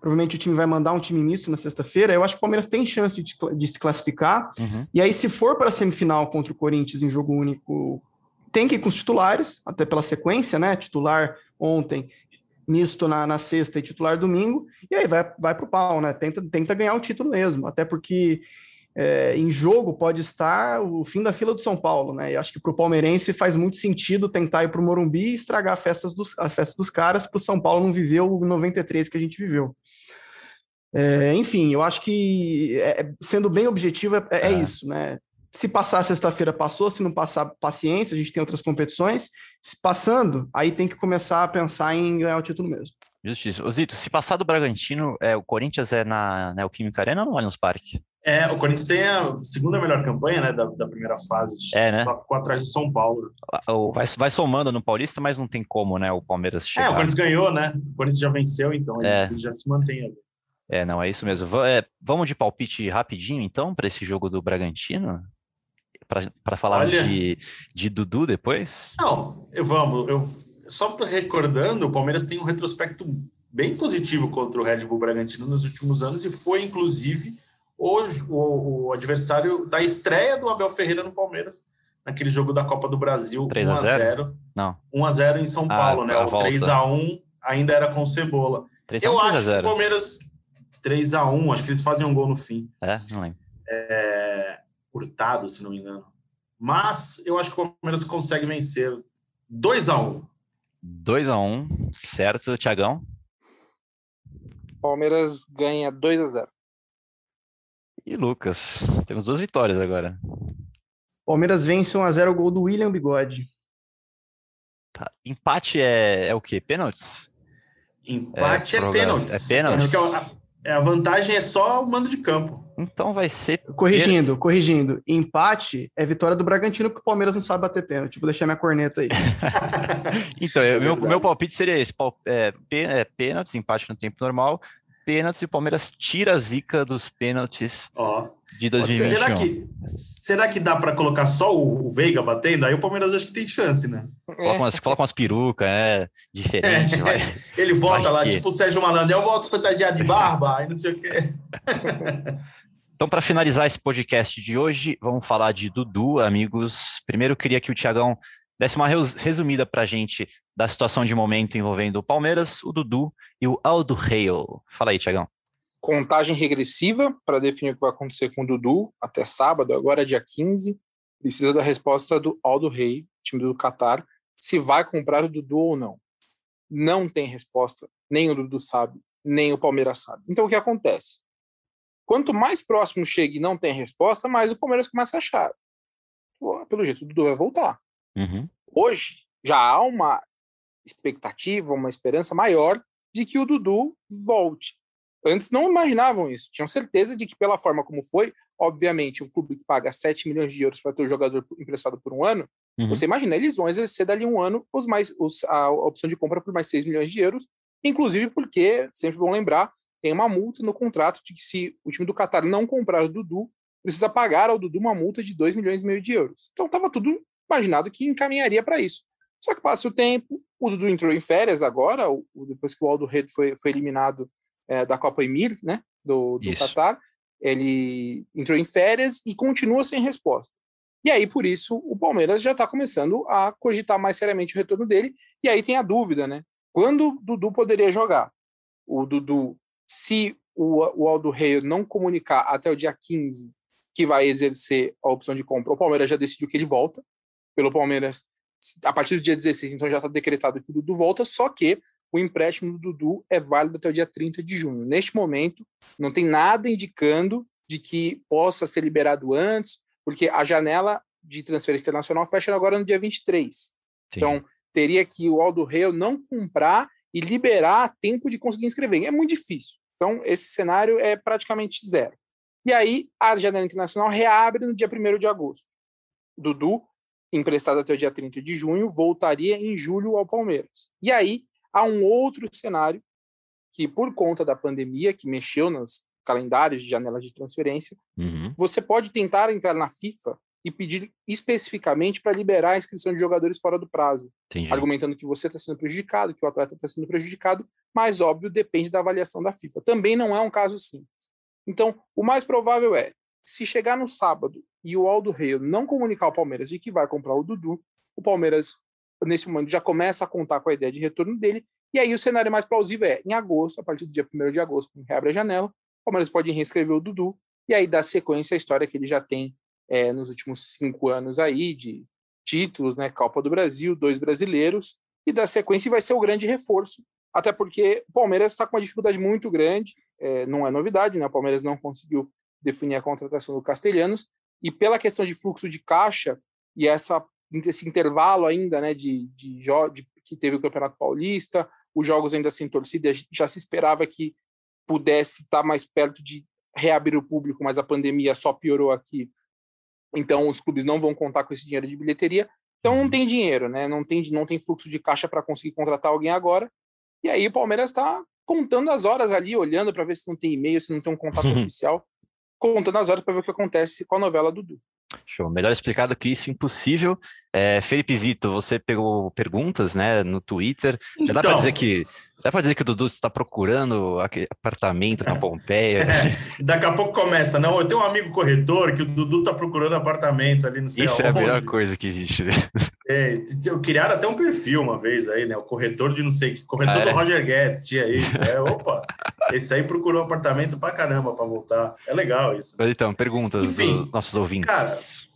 Provavelmente o time vai mandar um time misto na sexta-feira. Eu acho que o Palmeiras tem chance de, de se classificar. Uhum. E aí, se for para a semifinal contra o Corinthians em jogo único tem que ir com os titulares, até pela sequência, né? Titular ontem, misto na, na sexta e titular domingo, e aí vai, vai para o pau, né? Tenta, tenta ganhar o título mesmo, até porque é, em jogo pode estar o fim da fila do São Paulo, né? E acho que para o palmeirense faz muito sentido tentar ir para o Morumbi e estragar a festa dos, a festa dos caras para o São Paulo não viver o 93 que a gente viveu. É, enfim, eu acho que, é, sendo bem objetivo, é, é, é. isso, né? Se passar sexta-feira, passou. Se não passar, paciência, a gente tem outras competições. Se passando, aí tem que começar a pensar em ganhar o título mesmo. Justiça. Zito, se passar do Bragantino, é, o Corinthians é na Neoquímica Arena ou no Allianz Parque? É, o Corinthians tem a segunda melhor campanha, né, da, da primeira fase. É, né? Ficou atrás de São Paulo. Vai, vai somando no Paulista, mas não tem como, né, o Palmeiras chegar. É, o Corinthians ganhou, né? O Corinthians já venceu, então é. ele já se mantém ali. É, não, é isso mesmo. É, vamos de palpite rapidinho, então, para esse jogo do Bragantino? Para falar de, de Dudu depois? Não, eu, vamos. Eu, só recordando, o Palmeiras tem um retrospecto bem positivo contra o Red Bull Bragantino nos últimos anos e foi, inclusive, hoje o, o adversário da estreia do Abel Ferreira no Palmeiras, naquele jogo da Copa do Brasil, 3 a 0 Não. 1 a 0 em São ah, Paulo, né? O 3 a 1 ainda era com Cebola. Eu acho que o Palmeiras 3 a 1 acho que eles fazem um gol no fim. É, não lembro. É, Hurtado, se não me engano. Mas eu acho que o Palmeiras consegue vencer 2 a 1 2 a 1 certo, Tiagão? Palmeiras ganha 2 a 0 E Lucas, temos duas vitórias agora. Palmeiras vence 1 a 0 o gol do William Bigode. Tá. Empate é, é o quê? Pênaltis? Empate é, é pênaltis. É pênaltis. Acho que é a, é, a vantagem é só o mando de campo. Então vai ser. Corrigindo, corrigindo. Empate é vitória do Bragantino, porque o Palmeiras não sabe bater pênalti. Vou deixar minha corneta aí. *laughs* então, é meu, meu palpite seria esse: é, é, pênaltis, empate no tempo normal. Pênaltis e o Palmeiras tira a zica dos pênaltis oh. de 2021. Será que, será que dá para colocar só o, o, Veiga batendo? Aí o Palmeiras acho que tem chance, né? Coloca umas, coloca umas perucas, é diferente. É. Ele volta lá, que... tipo o Sérgio Malandro, eu volto fantasiado de barba, aí não sei o quê. *laughs* Então, para finalizar esse podcast de hoje, vamos falar de Dudu, amigos. Primeiro, queria que o Tiagão desse uma resumida para a gente da situação de momento envolvendo o Palmeiras, o Dudu e o Aldo Reio. Fala aí, Tiagão. Contagem regressiva para definir o que vai acontecer com o Dudu até sábado, agora é dia 15. Precisa da resposta do Aldo Rei, time do Qatar, se vai comprar o Dudu ou não. Não tem resposta, nem o Dudu sabe, nem o Palmeiras sabe. Então, o que acontece? Quanto mais próximo chega e não tem resposta, mais o Palmeiras começa a achar. Pelo jeito, o Dudu vai voltar. Uhum. Hoje, já há uma expectativa, uma esperança maior de que o Dudu volte. Antes não imaginavam isso, tinham certeza de que, pela forma como foi, obviamente, um clube que paga 7 milhões de euros para ter o jogador emprestado por um ano, uhum. você imagina, eles vão exercer dali um ano os mais, os, a opção de compra por mais 6 milhões de euros, inclusive porque, sempre bom lembrar, tem uma multa no contrato de que se o time do Qatar não comprar o Dudu, precisa pagar ao Dudu uma multa de 2 milhões e meio de euros. Então estava tudo imaginado que encaminharia para isso. Só que passa o tempo, o Dudu entrou em férias agora, o, depois que o Aldo Redo foi, foi eliminado é, da Copa Emir, né, do, do Qatar, ele entrou em férias e continua sem resposta. E aí, por isso, o Palmeiras já está começando a cogitar mais seriamente o retorno dele. E aí tem a dúvida, né? Quando o Dudu poderia jogar? O Dudu se o, o Aldo Rei não comunicar até o dia 15 que vai exercer a opção de compra, o Palmeiras já decidiu que ele volta. Pelo Palmeiras, a partir do dia 16, então já está decretado que o Dudu volta, só que o empréstimo do Dudu é válido até o dia 30 de junho. Neste momento, não tem nada indicando de que possa ser liberado antes, porque a janela de transferência internacional fecha agora no dia 23. Sim. Então, teria que o Aldo Rei não comprar e liberar tempo de conseguir inscrever. É muito difícil. Então, esse cenário é praticamente zero. E aí a janela internacional reabre no dia 1 de agosto. Dudu, emprestado até o dia 30 de junho, voltaria em julho ao Palmeiras. E aí há um outro cenário que, por conta da pandemia, que mexeu nos calendários de janelas de transferência, Uhum. você pode tentar entrar na FIFA e pedir especificamente para liberar a inscrição de jogadores fora do prazo, Entendi. argumentando que você está sendo prejudicado, que o atleta está sendo prejudicado, mas óbvio depende da avaliação da FIFA. Também não é um caso simples. Então, o mais provável é, se chegar no sábado e o Aldo Rei não comunicar ao Palmeiras de que vai comprar o Dudu, o Palmeiras nesse momento já começa a contar com a ideia de retorno dele, e aí o cenário mais plausível é, em agosto, a partir do dia 1 de agosto, reabre a janela, o Palmeiras pode reescrever o Dudu, e aí dá sequência à história que ele já tem é, nos últimos cinco anos aí, de títulos, né, Copa do Brasil, dois brasileiros, e da sequência vai ser o grande reforço, até porque o Palmeiras está com uma dificuldade muito grande, é, não é novidade, né, o Palmeiras não conseguiu definir a contratação do Castelhanos, e pela questão de fluxo de caixa, e essa, esse intervalo ainda, né, de, de, de que teve o Campeonato Paulista, os jogos ainda sem torcida, já se esperava que pudesse estar mais perto de reabrir o público, mas a pandemia só piorou aqui. Então os clubes não vão contar com esse dinheiro de bilheteria. Então não tem dinheiro, né? Não tem, não tem fluxo de caixa para conseguir contratar alguém agora. E aí o Palmeiras está contando as horas ali, olhando para ver se não tem e-mail, se não tem um contato *laughs* oficial, contando as horas para ver o que acontece com a novela Dudu. Show. Melhor explicado que isso, impossível. É, Felipe Zito, você pegou perguntas, né, no Twitter. Já dá para Então. dizer que dá para dizer que o Dudu está procurando aquele apartamento na Pompeia. *laughs* É, daqui a pouco começa, não, eu tenho um amigo corretor que o Dudu tá procurando apartamento ali, não sei Isso é a aonde. melhor coisa que existe. né? *laughs* É, eu criaram até um perfil uma vez aí, né? O corretor de não sei que. Corretor Ah, é? do Roger Guedes, tinha isso. É, opa, esse aí procurou apartamento pra caramba pra voltar. É legal isso. Mas então, perguntas Enfim, dos nossos ouvintes. cara,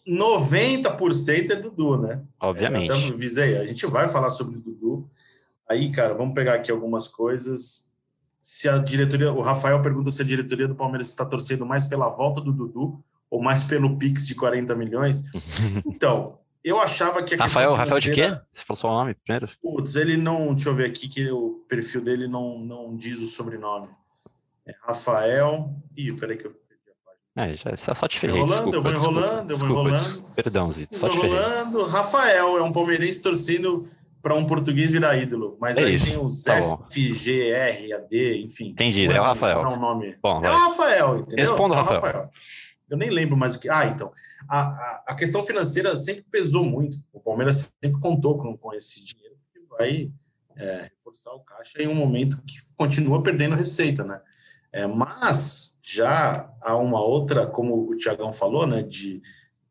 90% é Dudu, né? Obviamente. É, até avisei, a gente vai falar sobre o Dudu. Aí, cara, vamos pegar aqui algumas coisas. Se a diretoria, o Rafael pergunta se a diretoria do Palmeiras está torcendo mais pela volta do Dudu ou mais pelo Pix de 40 milhões. *laughs* Então, eu achava que a Rafael, Rafael de quê? Você falou só o nome primeiro? Putz, ele não. Deixa eu ver aqui que o perfil dele não, não diz o sobrenome. É Rafael. Ih, peraí que eu perdi a página. É, já, só só te ferrei. Enrolando, desculpa, eu vou desculpa, enrolando, eu vou desculpa, enrolando. des- Perdão, Zito, só te ferrei. rolando. Rafael é um palmeirense torcendo para um português virar ídolo. Mas É aí isso, tem os tá. F, G, R, A, D, enfim. Entendi, é o Rafael. Não é o nome. Bom, É o Rafael, entendeu? Responda, É o Rafael. Eu nem lembro mais o que. Ah, então. A, a, a questão financeira sempre pesou muito. O Palmeiras sempre contou com, com esse dinheiro que vai é, reforçar o caixa em um momento que continua perdendo receita, né? É, mas já há uma outra, como o Tiagão falou, né? De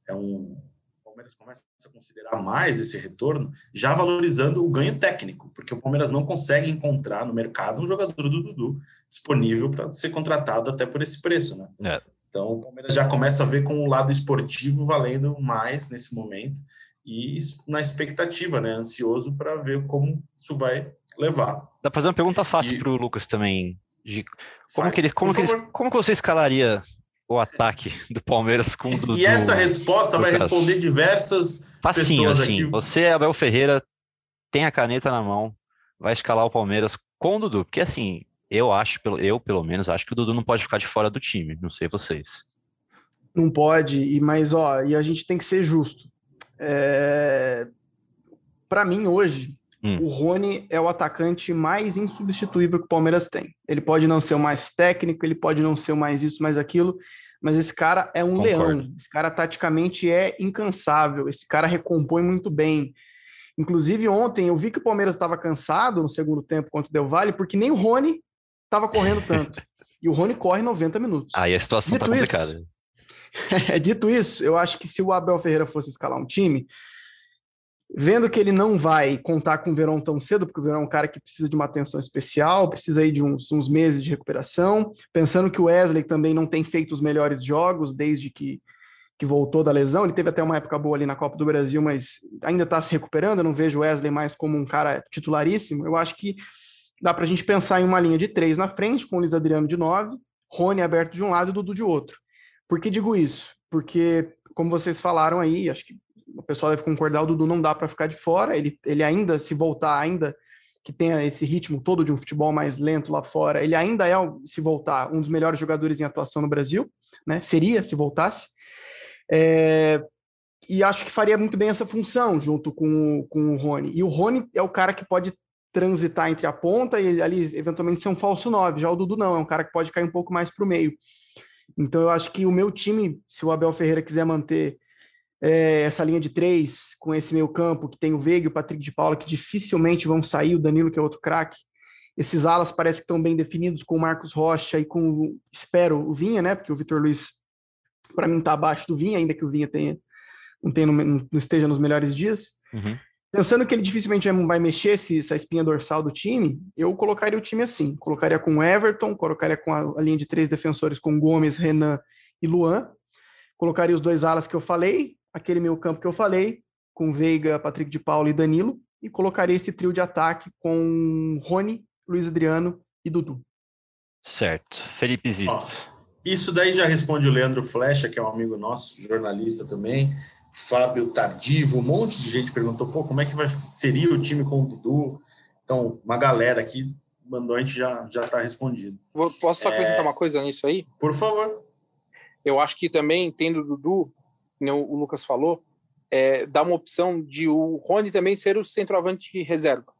é um o Palmeiras começa a considerar mais esse retorno, já valorizando o ganho técnico, porque o Palmeiras não consegue encontrar no mercado um jogador do Dudu disponível para ser contratado até por esse preço, né? É. Então o Palmeiras já começa a ver com o lado esportivo valendo mais nesse momento e na expectativa, né? Ansioso para ver como isso vai levar. Dá pra fazer uma pergunta fácil E- pro Lucas também. De como Vai, que eles, como que eles, como que você escalaria o ataque do Palmeiras com o E- Dudu? E essa resposta vai responder diversas Facinho, pessoas assim. aqui. Você, Abel Ferreira, tem a caneta na mão, vai escalar o Palmeiras com o Dudu. Porque assim, eu acho, pelo- eu pelo menos, acho que o Dudu não pode ficar de fora do time. Não sei vocês. Não pode, e mas ó, e a gente tem que ser justo. É... Para mim, hoje, Hum. o Rony é o atacante mais insubstituível que o Palmeiras tem. Ele pode não ser o mais técnico, ele pode não ser o mais isso, mais aquilo, mas esse cara é um Concordo. leão. Esse cara taticamente é incansável. Esse cara recompõe muito bem. Inclusive, ontem eu vi que o Palmeiras estava cansado no segundo tempo contra o Del Valle, porque nem o Rony estava correndo tanto. *laughs* E o Rony corre 90 minutos. Aí a situação tá Dito isso, complicada. *laughs* É, Dito isso, eu acho que se o Abel Ferreira fosse escalar um time, vendo que ele não vai contar com o Verão tão cedo, porque o Verão é um cara que precisa de uma atenção especial, precisa aí de uns, uns meses de recuperação, pensando que o Wesley também não tem feito os melhores jogos desde que, que voltou da lesão, ele teve até uma época boa ali na Copa do Brasil, mas ainda está se recuperando, eu não vejo o Wesley mais como um cara titularíssimo, eu acho que dá para a gente pensar em uma linha de três na frente, com o Luiz Adriano de nove, Rony aberto de um lado e Dudu de outro. Por que digo isso? Porque, como vocês falaram aí, acho que o pessoal deve concordar, o Dudu não dá para ficar de fora, ele, ele ainda, se voltar, ainda que tenha esse ritmo todo de um futebol mais lento lá fora, ele ainda é, se voltar, um dos melhores jogadores em atuação no Brasil, né? Seria, se voltasse. É, e acho que faria muito bem essa função junto com, com o Rony. E o Rony é o cara que pode transitar entre a ponta e ali eventualmente ser um falso 9. Já o Dudu não, é um cara que pode cair um pouco mais para o meio. Então eu acho que o meu time, se o Abel Ferreira quiser manter é, essa linha de três, com esse meio campo, que tem o Veiga e o Patrick de Paula, que dificilmente vão sair, o Danilo, que é outro craque. Esses alas parece que estão bem definidos com o Marcos Rocha e com, espero, o Vinha, né? Porque o Vitor Luiz, para mim, está abaixo do Vinha, ainda que o Vinha tenha, não, tenha, não esteja nos melhores dias. Uhum. Pensando que ele dificilmente vai mexer esse, essa espinha dorsal do time, eu colocaria o time assim. Colocaria com Everton, colocaria com a, a linha de três defensores com Gomes, Renan e Luan. Colocaria os dois alas que eu falei, aquele meio campo que eu falei, com Veiga, Patrick de Paulo e Danilo, e colocaria esse trio de ataque com Rony, Luiz Adriano e Dudu. Certo. Felipe Zito. Ó, isso daí já responde o Leandro Flecha, que é um amigo nosso, jornalista também. Fábio Tardivo, um monte de gente perguntou, pô, como é que vai, seria o time com o Dudu? Então, uma galera aqui mandou, a gente já já está respondido. Posso só acrescentar é... uma coisa nisso aí? Por favor. Eu acho que também, tendo o Dudu, o Lucas falou, é, dá uma opção de o Rony também ser o centroavante reserva.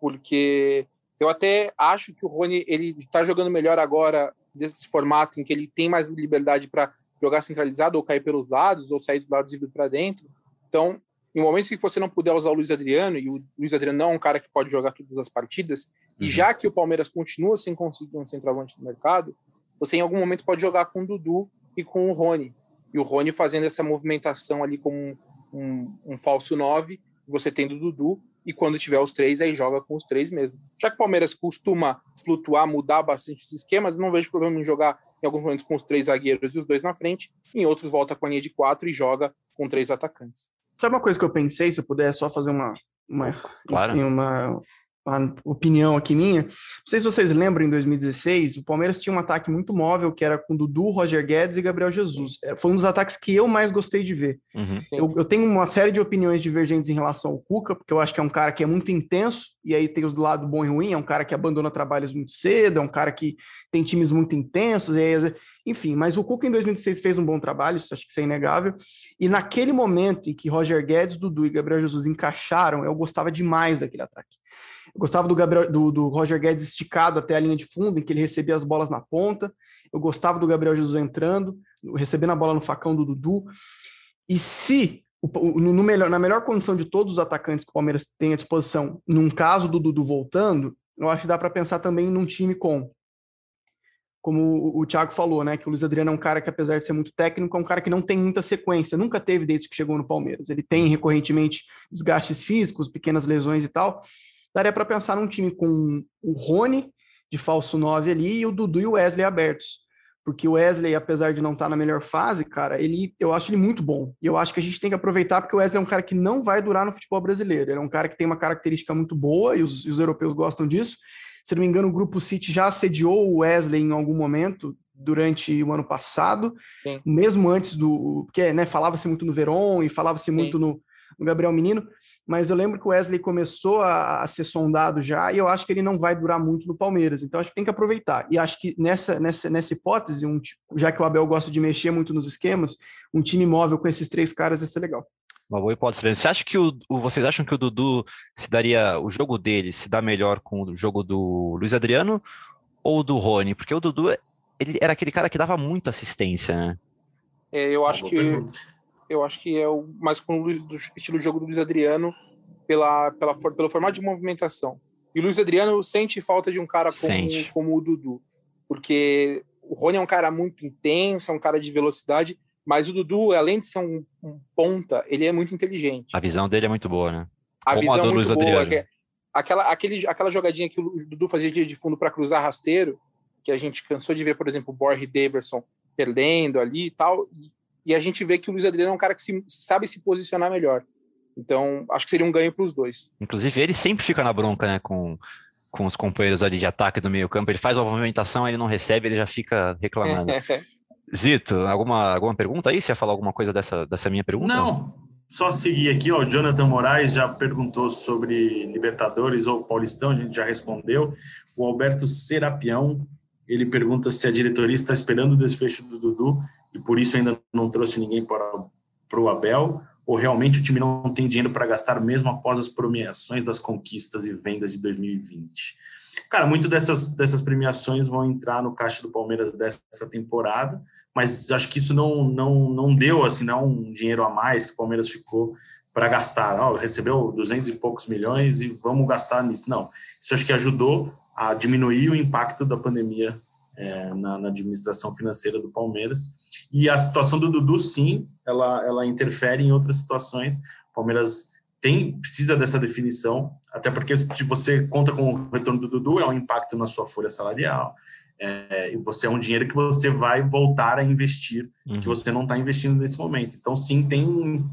Porque eu até acho que o Rony ele está jogando melhor agora desse formato em que ele tem mais liberdade para jogar centralizado ou cair pelos lados ou sair dos lados e vir para dentro. Então, em momentos em que você não puder usar o Luiz Adriano e o Luiz Adriano não é um cara que pode jogar todas as partidas, uhum. e já que o Palmeiras continua sem conseguir um centroavante no mercado, você em algum momento pode jogar com o Dudu e com o Rony e o Rony fazendo essa movimentação ali como um, um, um falso 9, você tendo o Dudu, e quando tiver os três, aí joga com os três mesmo. Já que o Palmeiras costuma flutuar, mudar bastante os esquemas, não vejo problema em jogar em alguns momentos com os três zagueiros e os dois na frente, em outros volta com a linha de quatro e joga com três atacantes. Sabe uma coisa que eu pensei, se eu puder só fazer uma, uma, claro. uma, uma opinião aqui minha. Não sei se vocês lembram, em 2016, o Palmeiras tinha um ataque muito móvel, que era com Dudu, Roger Guedes e Gabriel Jesus. É, foi um dos ataques que eu mais gostei de ver. Uhum. Eu, eu, tenho uma série de opiniões divergentes em relação ao Cuca, porque eu acho que é um cara que é muito intenso, e aí tem os do lado bom e ruim, é um cara que abandona trabalhos muito cedo, é um cara que tem times muito intensos, e aí, enfim, mas o Cuca em 2016 fez um bom trabalho, isso acho que isso é inegável. E naquele momento em que Roger Guedes, Dudu e Gabriel Jesus encaixaram, eu gostava demais daquele ataque. Eu gostava do, Gabriel, do, do Roger Guedes esticado até a linha de fundo, em que ele recebia as bolas na ponta. Eu gostava do Gabriel Jesus entrando, recebendo a bola no facão do Dudu. E se, no melhor, na melhor condição de todos os atacantes que o Palmeiras tem à disposição, num caso do Dudu voltando, eu acho que dá para pensar também num time com como o, Thiago falou, né, que o Luiz Adriano é um cara que, apesar de ser muito técnico, é um cara que não tem muita sequência, nunca teve desde que chegou no Palmeiras. Ele tem recorrentemente desgastes físicos, pequenas lesões e tal, daria para pensar num time com o Rony de falso 9 ali e o Dudu e o Wesley abertos. Porque o Wesley, apesar de não estar tá na melhor fase, cara, ele, eu acho ele muito bom. E eu acho que a gente tem que aproveitar porque o Wesley é um cara que não vai durar no futebol brasileiro. Ele é um cara que tem uma característica muito boa e os, os europeus gostam disso. Se não me engano, o Grupo City já assediou o Wesley em algum momento durante o ano passado, Sim. mesmo antes do. Porque né, falava-se muito no Veron e falava-se muito no, no Gabriel Menino mas eu lembro que o Wesley começou a, a, ser sondado já, e eu acho que ele não vai durar muito no Palmeiras. Então acho que tem que aproveitar. E acho que nessa, nessa, nessa hipótese, um, já que o Abel gosta de mexer muito nos esquemas, um time móvel com esses três caras ia ser legal. Uma boa hipótese. Você acha que o, vocês acham que o Dudu se daria o jogo dele se dá melhor com o jogo do Luiz Adriano ou do Rony? Porque o Dudu ele era aquele cara que dava muita assistência, né? É, eu acho que pergunta eu acho que é o mais com o estilo de jogo do Luiz Adriano pela, pela, pelo formato de movimentação. E o Luiz Adriano sente falta de um cara como, como o Dudu, porque o Rony é um cara muito intenso, é um cara de velocidade, mas o Dudu, além de ser um, um ponta, ele é muito inteligente. A visão dele é muito boa, né? A como visão a do é muito Luiz boa. Adriano. É aquela, aquele, aquela jogadinha que o Dudu fazia de fundo para cruzar rasteiro, que a gente cansou de ver, por exemplo, o Borre Daverson perdendo ali e tal, e a gente vê que o Luiz Adriano é um cara que se, sabe se posicionar melhor. Então, acho que seria um ganho para os dois. Inclusive, ele sempre fica na bronca, né, com, com os companheiros ali de ataque do meio campo. Ele faz uma movimentação, ele não recebe, ele já fica reclamando. *laughs* Zito, alguma, alguma pergunta aí? Você ia falar alguma coisa dessa, dessa minha pergunta? Não, só seguir aqui, ó, o Jonathan Moraes já perguntou sobre Libertadores ou Paulistão, a gente já respondeu. O Alberto Serapião ele pergunta se a diretoria está esperando o desfecho do Dudu e por isso ainda não trouxe ninguém para, para o Abel, ou realmente o time não tem dinheiro para gastar mesmo após as premiações das conquistas e vendas de 2020. Cara, muito dessas, dessas premiações vão entrar no caixa do Palmeiras dessa temporada, mas acho que isso não, não, não deu assim, não um dinheiro a mais que o Palmeiras ficou para gastar. Oh, recebeu 200 e poucos milhões e vamos gastar nisso. Não, isso acho que ajudou a diminuir o impacto da pandemia é, na, na, administração financeira do Palmeiras. E a situação do Dudu, sim, ela, ela interfere em outras situações. O Palmeiras tem precisa dessa definição, até porque se você conta com o retorno do Dudu, é um impacto na sua folha salarial. É, você é um dinheiro que você vai voltar a investir, uhum. que você não está investindo nesse momento. Então, sim, tem um,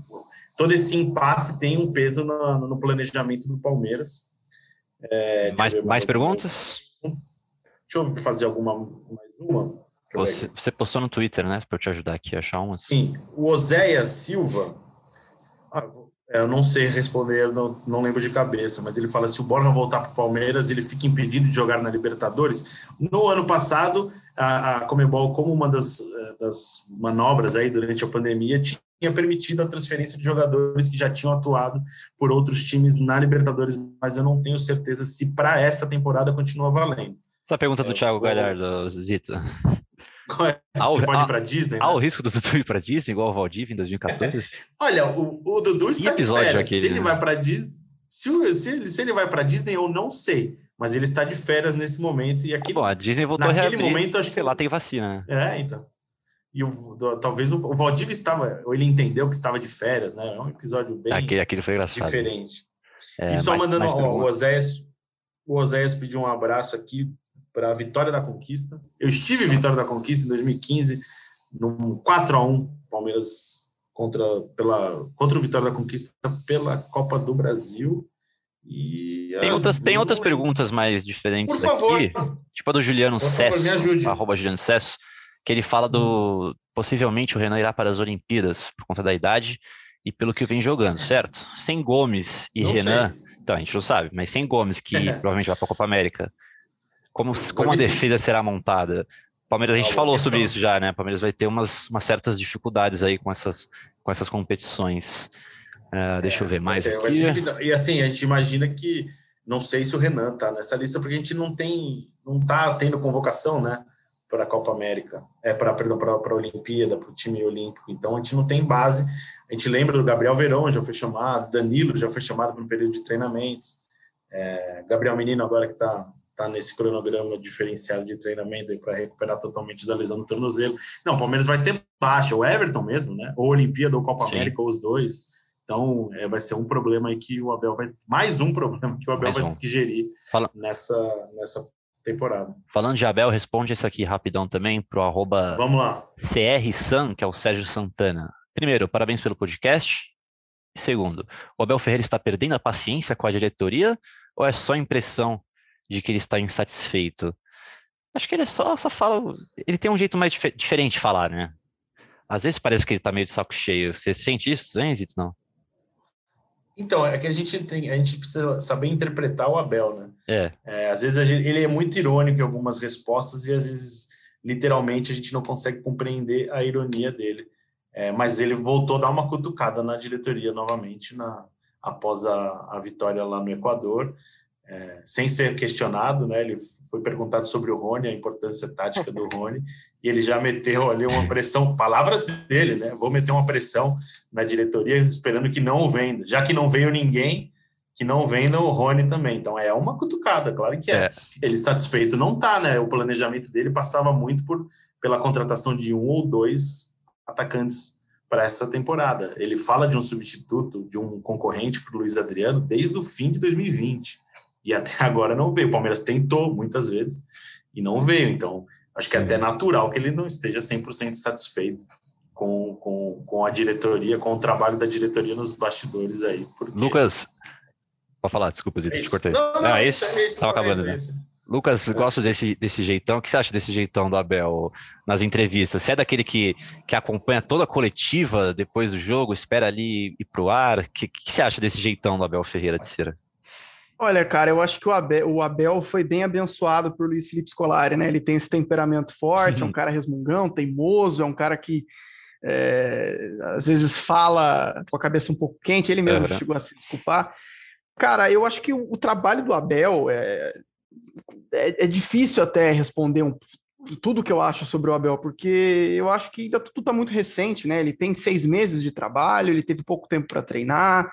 todo esse impasse tem um peso no, no planejamento do Palmeiras. É, mais, mais perguntas? Deixa eu fazer alguma mais uma. Você, você, postou no Twitter, né? Para eu te ajudar aqui a achar umas. Sim. O Oséia Silva. Ah, eu não sei responder, não, não lembro de cabeça, mas ele fala: se o Borja voltar para o Palmeiras, ele fica impedido de jogar na Libertadores. No ano passado, a, a Comebol, como uma das, eh, das manobras aí durante a pandemia, tinha permitido a transferência de jogadores que já tinham atuado por outros times na Libertadores, mas eu não tenho certeza se para esta temporada continua valendo. Essa pergunta do é, Thiago vou... Galhardo, Zita. *laughs* É? *laughs* Ao, pode ir para Disney? Há né? o risco do Dudu ir para Disney, igual o Valdívia em 2014? Olha, o, o Dudu está de férias. Aquele, se ele né? vai para Disney, se, se, se ele vai para Disney, eu não sei. Mas ele está de férias nesse momento e aqui. Bom, a Disney voltou naquele a reabrir, momento acho que lá tem vacina. Né? É, então. E o, do, talvez o, o Valdívia estava, ou ele entendeu que estava de férias, né? É um episódio bem aquele, aquele foi engraçado. diferente. É, e só mais, mandando mais ó, o Oséias, o Oséias pediu um abraço aqui para a Vitória da Conquista. Eu estive em Vitória da Conquista em 2015, num 4 a 1 Palmeiras contra, pela, contra o Vitória da Conquista pela Copa do Brasil. E, tem outras, tem outras perguntas mais diferentes Por favor. Aqui, tipo a do Juliano Por Cesso, favor, arroba Juliano Cesso, que ele fala do possivelmente o Renan irá para as Olimpíadas por conta da idade e pelo que vem jogando, certo? Sem Gomes e não Renan, sei. então a gente não sabe, mas sem Gomes, que é. provavelmente vai para a Copa América, como, como a defesa será montada? Palmeiras, a gente falou sobre isso já, né? Palmeiras vai ter umas, umas certas dificuldades aí com essas, com essas competições. Uh, deixa é, eu ver mais. Ser, ser, e assim, a gente imagina que não sei se o Renan tá nessa lista, porque a gente não tem, não tá tendo convocação, né? Para a Copa América, é para a Olimpíada, para o time olímpico. Então a gente não tem base. A gente lembra do Gabriel Verão, já foi chamado, Danilo já foi chamado para um período de treinamentos. É, Gabriel Menino, agora que está tá nesse cronograma diferenciado de treinamento para recuperar totalmente da lesão no tornozelo. Não, o Palmeiras vai ter baixa, o Everton mesmo, né? Ou Olimpíada ou Copa Sim. América, ou os dois. Então, é, vai ser um problema aí que o Abel vai. Mais um problema que o Abel mais vai um. ter que gerir Fala... nessa, nessa temporada. Falando de Abel, responde esse aqui rapidão também pro arroba Vamos lá. CR que é o Sérgio Santana. Primeiro, parabéns pelo podcast. Segundo, o Abel Ferreira está perdendo a paciência com a diretoria ou é só impressão de que ele está insatisfeito. Acho que ele só, só fala. Ele tem um jeito mais dif diferente de falar, né? Às vezes parece que ele está meio de saco cheio. Você sente isso, hein, Zitz? Não? Então, é que a gente tem, a gente precisa saber interpretar o Abel, né? É. é às vezes gente, ele é muito irônico em algumas respostas e às vezes, literalmente, a gente não consegue compreender a ironia dele. É, mas ele voltou a dar uma cutucada na diretoria novamente na, após a, a vitória lá no Equador é, sem ser questionado, né? Ele foi perguntado sobre o Rony, a importância tática do Rony, *laughs* e ele já meteu ali uma pressão, palavras dele, né? Vou meter uma pressão na diretoria esperando que não venda, já que não veio ninguém, que não venda o Rony também. Então é uma cutucada, claro que é. é. Ele satisfeito não tá, né? O planejamento dele passava muito por pela contratação de um ou dois atacantes para essa temporada. Ele fala de um substituto, de um concorrente para o Luiz Adriano desde o fim de 2020 e até *laughs* agora não veio. O Palmeiras tentou muitas vezes e não veio. Então, acho que é até natural que ele não esteja 100% satisfeito com, com, com a diretoria, com o trabalho da diretoria nos bastidores aí. Porque... Lucas, pode falar, desculpa, Zito, é te cortei. Não, não, é isso? É Tava acabando, é né? Lucas, gosta desse, desse jeitão. O que você acha desse jeitão do Abel nas entrevistas? Você é daquele que, que acompanha toda a coletiva depois do jogo, espera ali ir pro ar? O que, que você acha desse jeitão do Abel Ferreira de Cera? Olha, cara, eu acho que o Abel, o Abel foi bem abençoado por Luiz Felipe Scolari, né? Ele tem esse temperamento forte, é um cara resmungão, teimoso, é um cara que é, às vezes fala com a cabeça um pouco quente, ele mesmo chegou a se desculpar. Cara, eu acho que o, o trabalho do Abel é, é, é, difícil até responder um, tudo que eu acho sobre o Abel, porque eu acho que ainda tudo está muito recente, né? Ele tem seis meses de trabalho, ele teve pouco tempo para treinar,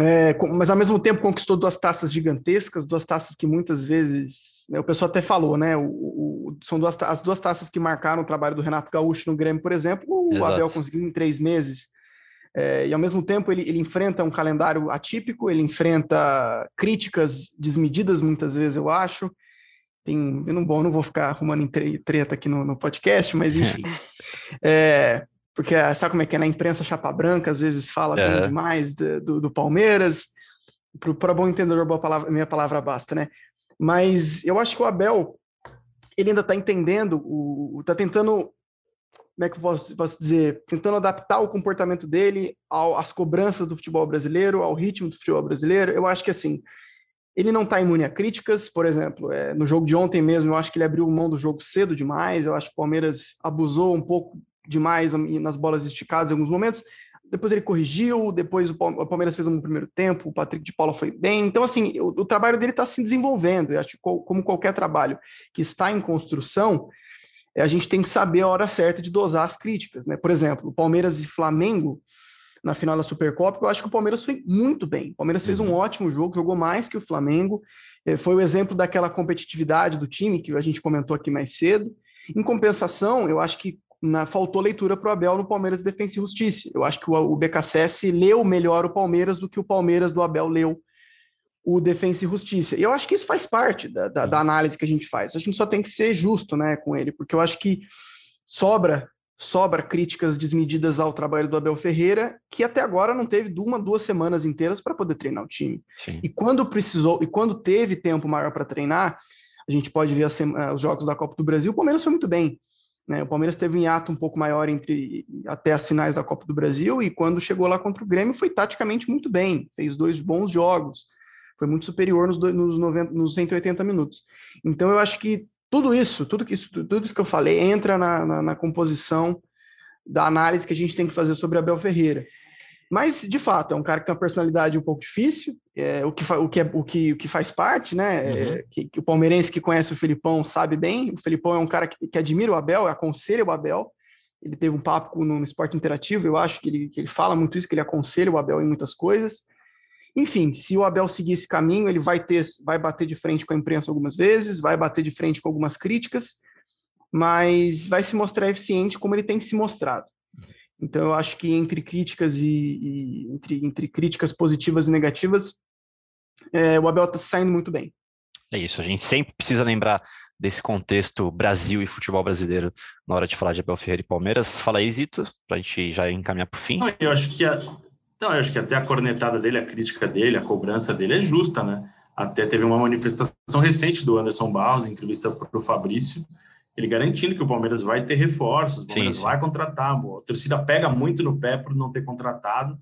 é, mas ao mesmo tempo conquistou duas taças gigantescas, duas taças que muitas vezes né, o pessoal até falou, né? O, o, são duas, as duas taças que marcaram o trabalho do Renato Gaúcho no Grêmio, por exemplo, o Exato. Abel conseguiu em três meses. É, e ao mesmo tempo ele, ele enfrenta um calendário atípico, ele enfrenta críticas desmedidas muitas vezes, eu acho. Tem, eu não, bom, não vou ficar arrumando treta aqui no, no podcast, mas *laughs* enfim. é, porque ah, sabe como é que é na imprensa chapa branca, às vezes fala é. demais do, do, do Palmeiras. Para bom entendedor, boa palavra, minha palavra basta, né? Mas eu acho que o Abel, ele ainda está entendendo, está tentando, como é que eu posso, posso, dizer, tentando adaptar o comportamento dele ao, às cobranças do futebol brasileiro, ao ritmo do futebol brasileiro. Eu acho que assim, ele não está imune a críticas, por exemplo, é, no jogo de ontem mesmo, eu acho que ele abriu mão do jogo cedo demais, eu acho que o Palmeiras abusou um pouco demais nas bolas esticadas em alguns momentos. Depois ele corrigiu, depois o Palmeiras fez um primeiro tempo, o Patrick de Paula foi bem. Então, assim, o, o trabalho dele está se desenvolvendo. Eu acho que, como qualquer trabalho que está em construção, a gente tem que saber a hora certa de dosar as críticas. Né? Por exemplo, o Palmeiras e Flamengo, na final da Supercopa, eu acho que o Palmeiras foi muito bem. O Palmeiras fez um uhum. ótimo jogo, jogou mais que o Flamengo. Eh, foi o exemplo daquela competitividade do time que a gente comentou aqui mais cedo. Em compensação, eu acho que na, faltou leitura para o Abel no Palmeiras Defensa e Justiça. Eu acho que o, o BKSS leu melhor o Palmeiras do que o Palmeiras do Abel leu o Defensa e Justiça. E eu acho que isso faz parte da, da, da, análise que a gente faz. A gente só tem que ser justo né, com ele, porque eu acho que sobra sobra críticas desmedidas ao trabalho do Abel Ferreira, que até agora não teve uma, duas semanas inteiras para poder treinar o time. Sim. E quando precisou, e quando teve tempo maior para treinar, a gente pode ver os jogos da Copa do Brasil, o Palmeiras foi muito bem. Né? O Palmeiras teve um hiato um pouco maior entre até as finais da Copa do Brasil e quando chegou lá contra o Grêmio foi taticamente muito bem, fez dois bons jogos, foi muito superior nos, nos, 90, nos 180 minutos. Então eu acho que tudo isso, tudo que isso, tudo isso que eu falei entra na, na, na composição da análise que a gente tem que fazer sobre Abel Ferreira. Mas, de fato, é um cara que tem uma personalidade um pouco difícil, é, o, que o, que é, o, que, o que faz parte, né? É, uhum. É, que, que, o palmeirense que conhece o Felipão sabe bem. O Felipão é um cara que, que admira o Abel, aconselha o Abel. Ele teve um papo no, no Esporte Interativo, eu acho que ele, que ele fala muito isso, que ele aconselha o Abel em muitas coisas. Enfim, se o Abel seguir esse caminho, ele vai ter, vai bater de frente com a imprensa algumas vezes, vai bater de frente com algumas críticas, mas vai se mostrar eficiente como ele tem se mostrado. Então, eu acho que entre críticas e, e entre, entre, críticas positivas e negativas, é, o Abel está saindo muito bem. É isso, a gente sempre precisa lembrar desse contexto Brasil e futebol brasileiro na hora de falar de Abel Ferreira e Palmeiras. Fala aí, Zito, para a gente já encaminhar para o fim. Não, eu acho que a, não, eu acho que até a cornetada dele, a crítica dele, a cobrança dele é justa, né? Até teve uma manifestação recente do Anderson Barros, entrevista para o Fabrício, ele garantindo que o Palmeiras vai ter reforços, o Palmeiras sim, sim. vai contratar. A torcida pega muito no pé por não ter contratado,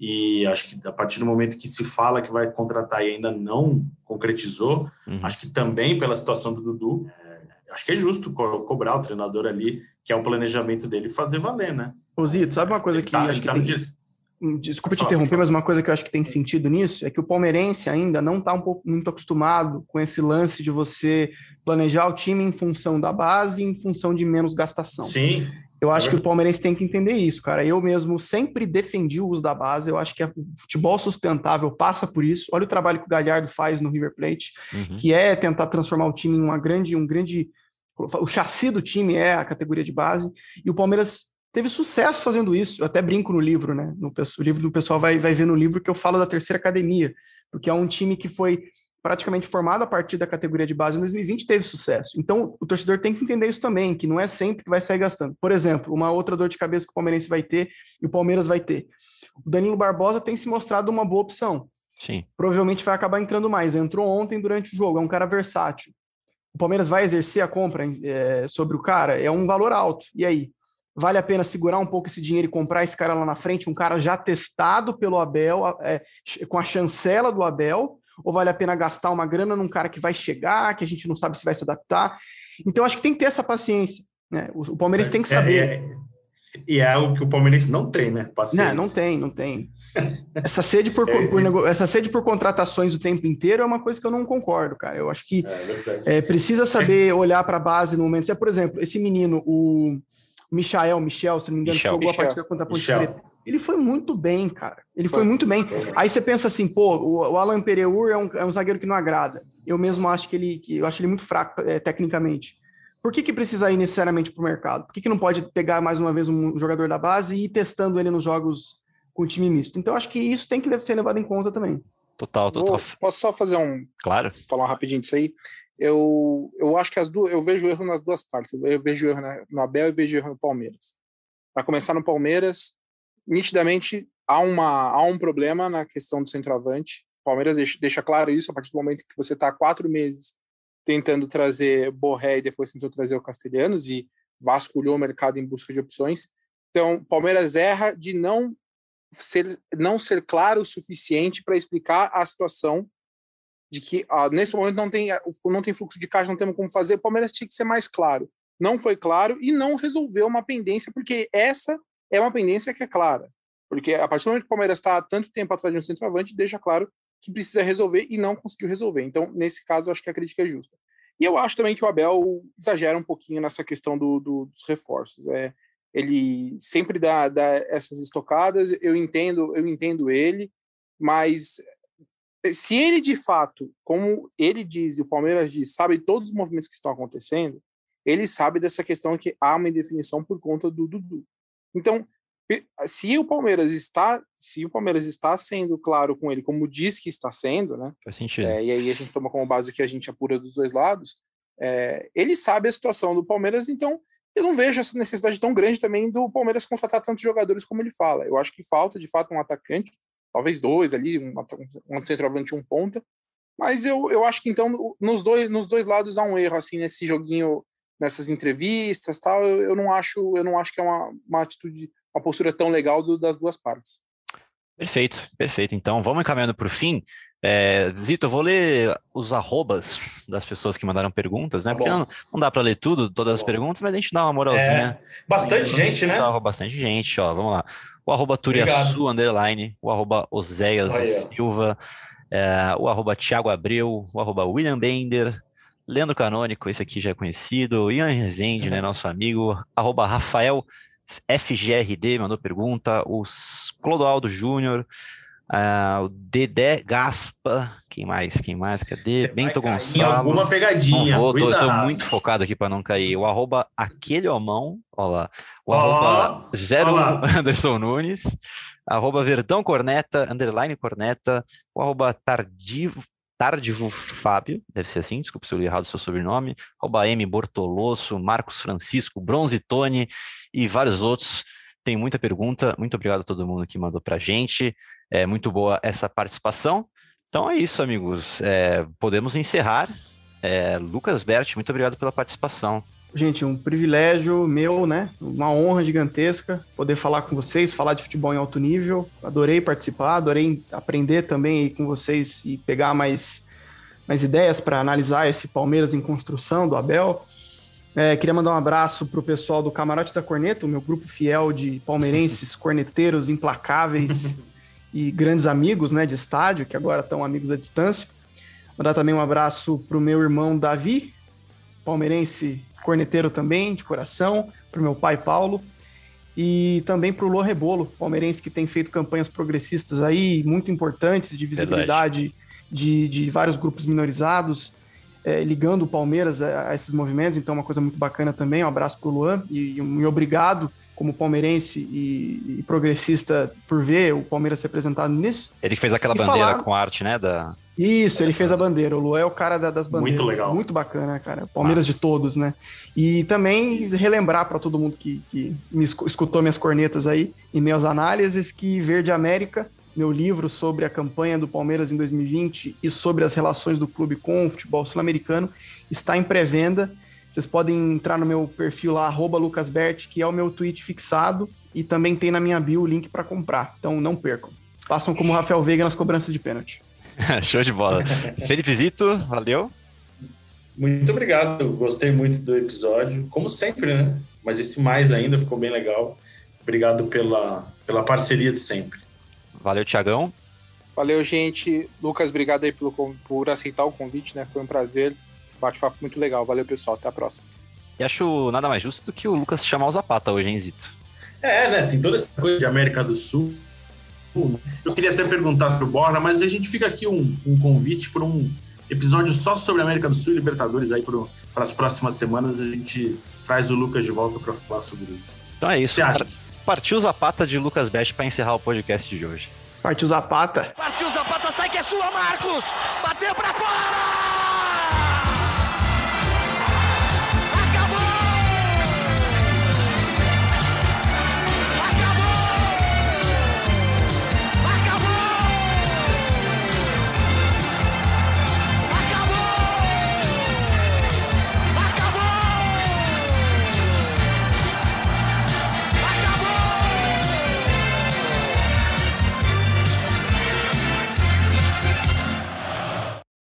e acho que a partir do momento que se fala que vai contratar e ainda não concretizou, uhum. acho que também pela situação do Dudu, é, acho que é justo co cobrar o treinador ali, que é o planejamento dele, fazer valer, né? Ô Zito, sabe uma coisa ele que, tá, acho que tá tem... Hum, desculpa te interromper, mas uma coisa que eu acho que tem sentido nisso é que o palmeirense ainda não está um pouco muito acostumado com esse lance de você planejar o time em função da base, em função de menos gastação. Sim. Eu acho é que o palmeirense tem que entender isso, cara. Eu mesmo sempre defendi o uso da base. Eu acho que o futebol sustentável passa por isso. Olha o trabalho que o Galhardo faz no River Plate, uhum. que é tentar transformar o time em uma grande, um grande. O chassi do time é a categoria de base. E o Palmeiras teve sucesso fazendo isso. Eu até brinco no livro, né? No, o livro do pessoal vai, vai ver no livro que eu falo da terceira academia, porque é um time que foi praticamente formado a partir da categoria de base em 2020 teve sucesso. Então, o torcedor tem que entender isso também, que não é sempre que vai sair gastando. Por exemplo, uma outra dor de cabeça que o Palmeirense vai ter e o Palmeiras vai ter. O Danilo Barbosa tem se mostrado uma boa opção. Sim. Provavelmente vai acabar entrando mais. Entrou ontem durante o jogo, é um cara versátil. O Palmeiras vai exercer a compra é, sobre o cara, é um valor alto. E aí? Vale a pena segurar um pouco esse dinheiro e comprar esse cara lá na frente, um cara já testado pelo Abel, é, com a chancela do Abel, ou vale a pena gastar uma grana num cara que vai chegar, que a gente não sabe se vai se adaptar. Então, acho que tem que ter essa paciência. Né? O, Palmeiras tem que saber. É, é, e é algo que o Palmeirense não tem, né? Paciência. Não, não tem, não tem. *laughs* Essa sede por, é, por, essa sede por contratações o tempo inteiro é uma coisa que eu não concordo, cara. Eu acho que é, é precisa saber olhar para a base no momento. É, por exemplo, esse menino, o Michael, Michel, se não me engano, Michel, jogou Michel. a partida contra a Ponte Preta. Ele foi muito bem, cara. Ele foi, foi muito bem. Aí você pensa assim, pô, o, Alan Pereur é um, é um zagueiro que não agrada. Eu mesmo acho que ele, que eu acho ele muito fraco é, tecnicamente. Por que, que precisa ir necessariamente para o mercado? Por que, que não pode pegar mais uma vez um jogador da base e ir testando ele nos jogos com time misto? Então, acho que isso tem que ser levado em conta também. Total, total. Vou, posso só fazer um. Claro. Falar rapidinho disso aí. Eu, eu acho que as duas. Eu vejo erro nas duas partes. Eu vejo erro no Abel e vejo erro no Palmeiras. Para começar no Palmeiras, nitidamente há, uma, há um problema na questão do centroavante. O Palmeiras deixa, deixa claro isso a partir do momento que você está quatro meses tentando trazer Borré e depois tentou trazer o Castelhanos e vasculhou o mercado em busca de opções. Então, Palmeiras erra de não ser, não ser claro o suficiente para explicar a situação de que ah, nesse momento não tem, não tem fluxo de caixa, não temos como fazer. O Palmeiras tinha que ser mais claro. Não foi claro e não resolveu uma pendência, porque essa é uma pendência que é clara. Porque a partir do momento que o Palmeiras está há tanto tempo atrás de um centroavante, deixa claro que precisa resolver e não conseguiu resolver. Então, nesse caso, eu acho que a crítica é justa. E eu acho também que o Abel exagera um pouquinho nessa questão do, do, dos reforços. É, ele sempre dá, dá essas estocadas, eu entendo, eu entendo ele, mas se ele de fato, como ele diz e o Palmeiras diz, sabe todos os movimentos que estão acontecendo, ele sabe dessa questão que há uma indefinição por conta do Dudu. Então, se o Palmeiras está se o Palmeiras está sendo claro com ele como diz que está sendo né Faz sentido. É, e aí a gente toma como base o que a gente apura dos dois lados é, ele sabe a situação do Palmeiras então eu não vejo essa necessidade tão grande também do Palmeiras contratar tantos jogadores como ele fala eu acho que falta de fato um atacante talvez dois ali um, um centroavante um ponta mas eu, eu acho que então nos dois nos dois lados há um erro assim nesse joguinho nessas entrevistas tal eu, eu não acho eu não acho que é uma, uma atitude uma postura tão legal do, das duas partes. Perfeito, perfeito. Então vamos encaminhando para o fim. É, Zito, eu vou ler os arrobas das pessoas que mandaram perguntas, né? Tá Porque não, não, dá para ler tudo, todas as tá perguntas, mas a gente dá uma moralzinha. É, bastante gente, né? Bastante gente, ó. Vamos lá. O arroba Turiaçu, underline, o arroba Oséias Silva, é, o arroba Thiago Abreu, o arroba William Bender, Leandro Canônico, esse aqui já é conhecido, Ian Rezende, né, uhum. né, nosso amigo, arroba Rafael FGRD mandou pergunta, o Clodoaldo Júnior, uh, o Dedé Gaspa, quem mais? Quem mais? Cadê? Você Bento Gonçalves. alguma pegadinha. Vou, tô, tô, muito focado aqui para não cair. O arroba aquele homão, ó lá. O oh, arroba zero *laughs* Anderson Nunes. Arroba Verdão Corneta, underline Corneta. O arroba Tardivo, Tardivo Fábio, deve ser assim, desculpa se eu li errado o seu sobrenome, arroba M Bortolosso, Marcos Francisco, Bronze Tony e vários outros. Tem muita pergunta, muito obrigado a todo mundo que mandou para a gente, é muito boa essa participação. Então é isso, amigos, é, podemos encerrar. É, Lucas Bert, muito obrigado pela participação. Gente, um privilégio meu, né? Uma honra gigantesca poder falar com vocês, falar de futebol em alto nível. Adorei participar, adorei aprender também com vocês e pegar mais, mais ideias para analisar esse Palmeiras em construção do Abel. É, queria mandar um abraço para o pessoal do Camarote da Corneta, o meu grupo fiel de palmeirenses, *laughs* corneteiros implacáveis e grandes amigos né, de estádio, que agora estão amigos à distância. Mandar também um abraço para o meu irmão Davi, palmeirense corneteiro também, de coração, para o meu pai Paulo, e também para o Lô Rebolo, palmeirense que tem feito campanhas progressistas aí, muito importantes, de visibilidade de, de, vários grupos minorizados, é, ligando o Palmeiras a, a, esses movimentos, então é uma coisa muito bacana também, um abraço para o Luan, e, e obrigado como palmeirense e, e, progressista por ver o Palmeiras representado nisso. Ele que fez aquela bandeira falar... com arte, né, da, isso, ele fez a bandeira. O Lu é o cara da, das bandeiras. Muito legal. Muito bacana, cara. Palmeiras Nossa. de todos, né? E também Isso. relembrar para todo mundo que, que me escutou minhas cornetas aí e minhas análises que Verde América, meu livro sobre a campanha do Palmeiras em 2020 e sobre as relações do clube com o futebol sul-americano, está em pré-venda. Vocês podem entrar no meu perfil lá, lucasbert, que é o meu tweet fixado, e também tem na minha bio o link para comprar. Então não percam. Façam como o Rafael Veiga nas cobranças de pênalti. *laughs* Show de bola. Felipe Zito, valeu. Muito obrigado, gostei muito do episódio, como sempre, né? Mas esse mais ainda ficou bem legal. Obrigado pela, pela parceria de sempre. Valeu, Tiagão. Valeu, gente. Lucas, obrigado aí pelo, por aceitar o convite, né? Foi um prazer. Bate-papo muito legal. Valeu, pessoal. Até a próxima. E acho nada mais justo do que o Lucas chamar o Zapata hoje, hein, Zito? É, né? Tem toda essa coisa de América do Sul. Eu queria até perguntar sobre o Borna, mas a gente fica aqui um, um convite para um episódio só sobre América do Sul e Libertadores aí para as próximas semanas. A gente traz o Lucas de volta para falar sobre isso. Então é isso. Partiu Zapata de Lucas Best para encerrar o podcast de hoje. Partiu Zapata. Partiu Zapata, sai que é sua, Marcos! Bateu para fora!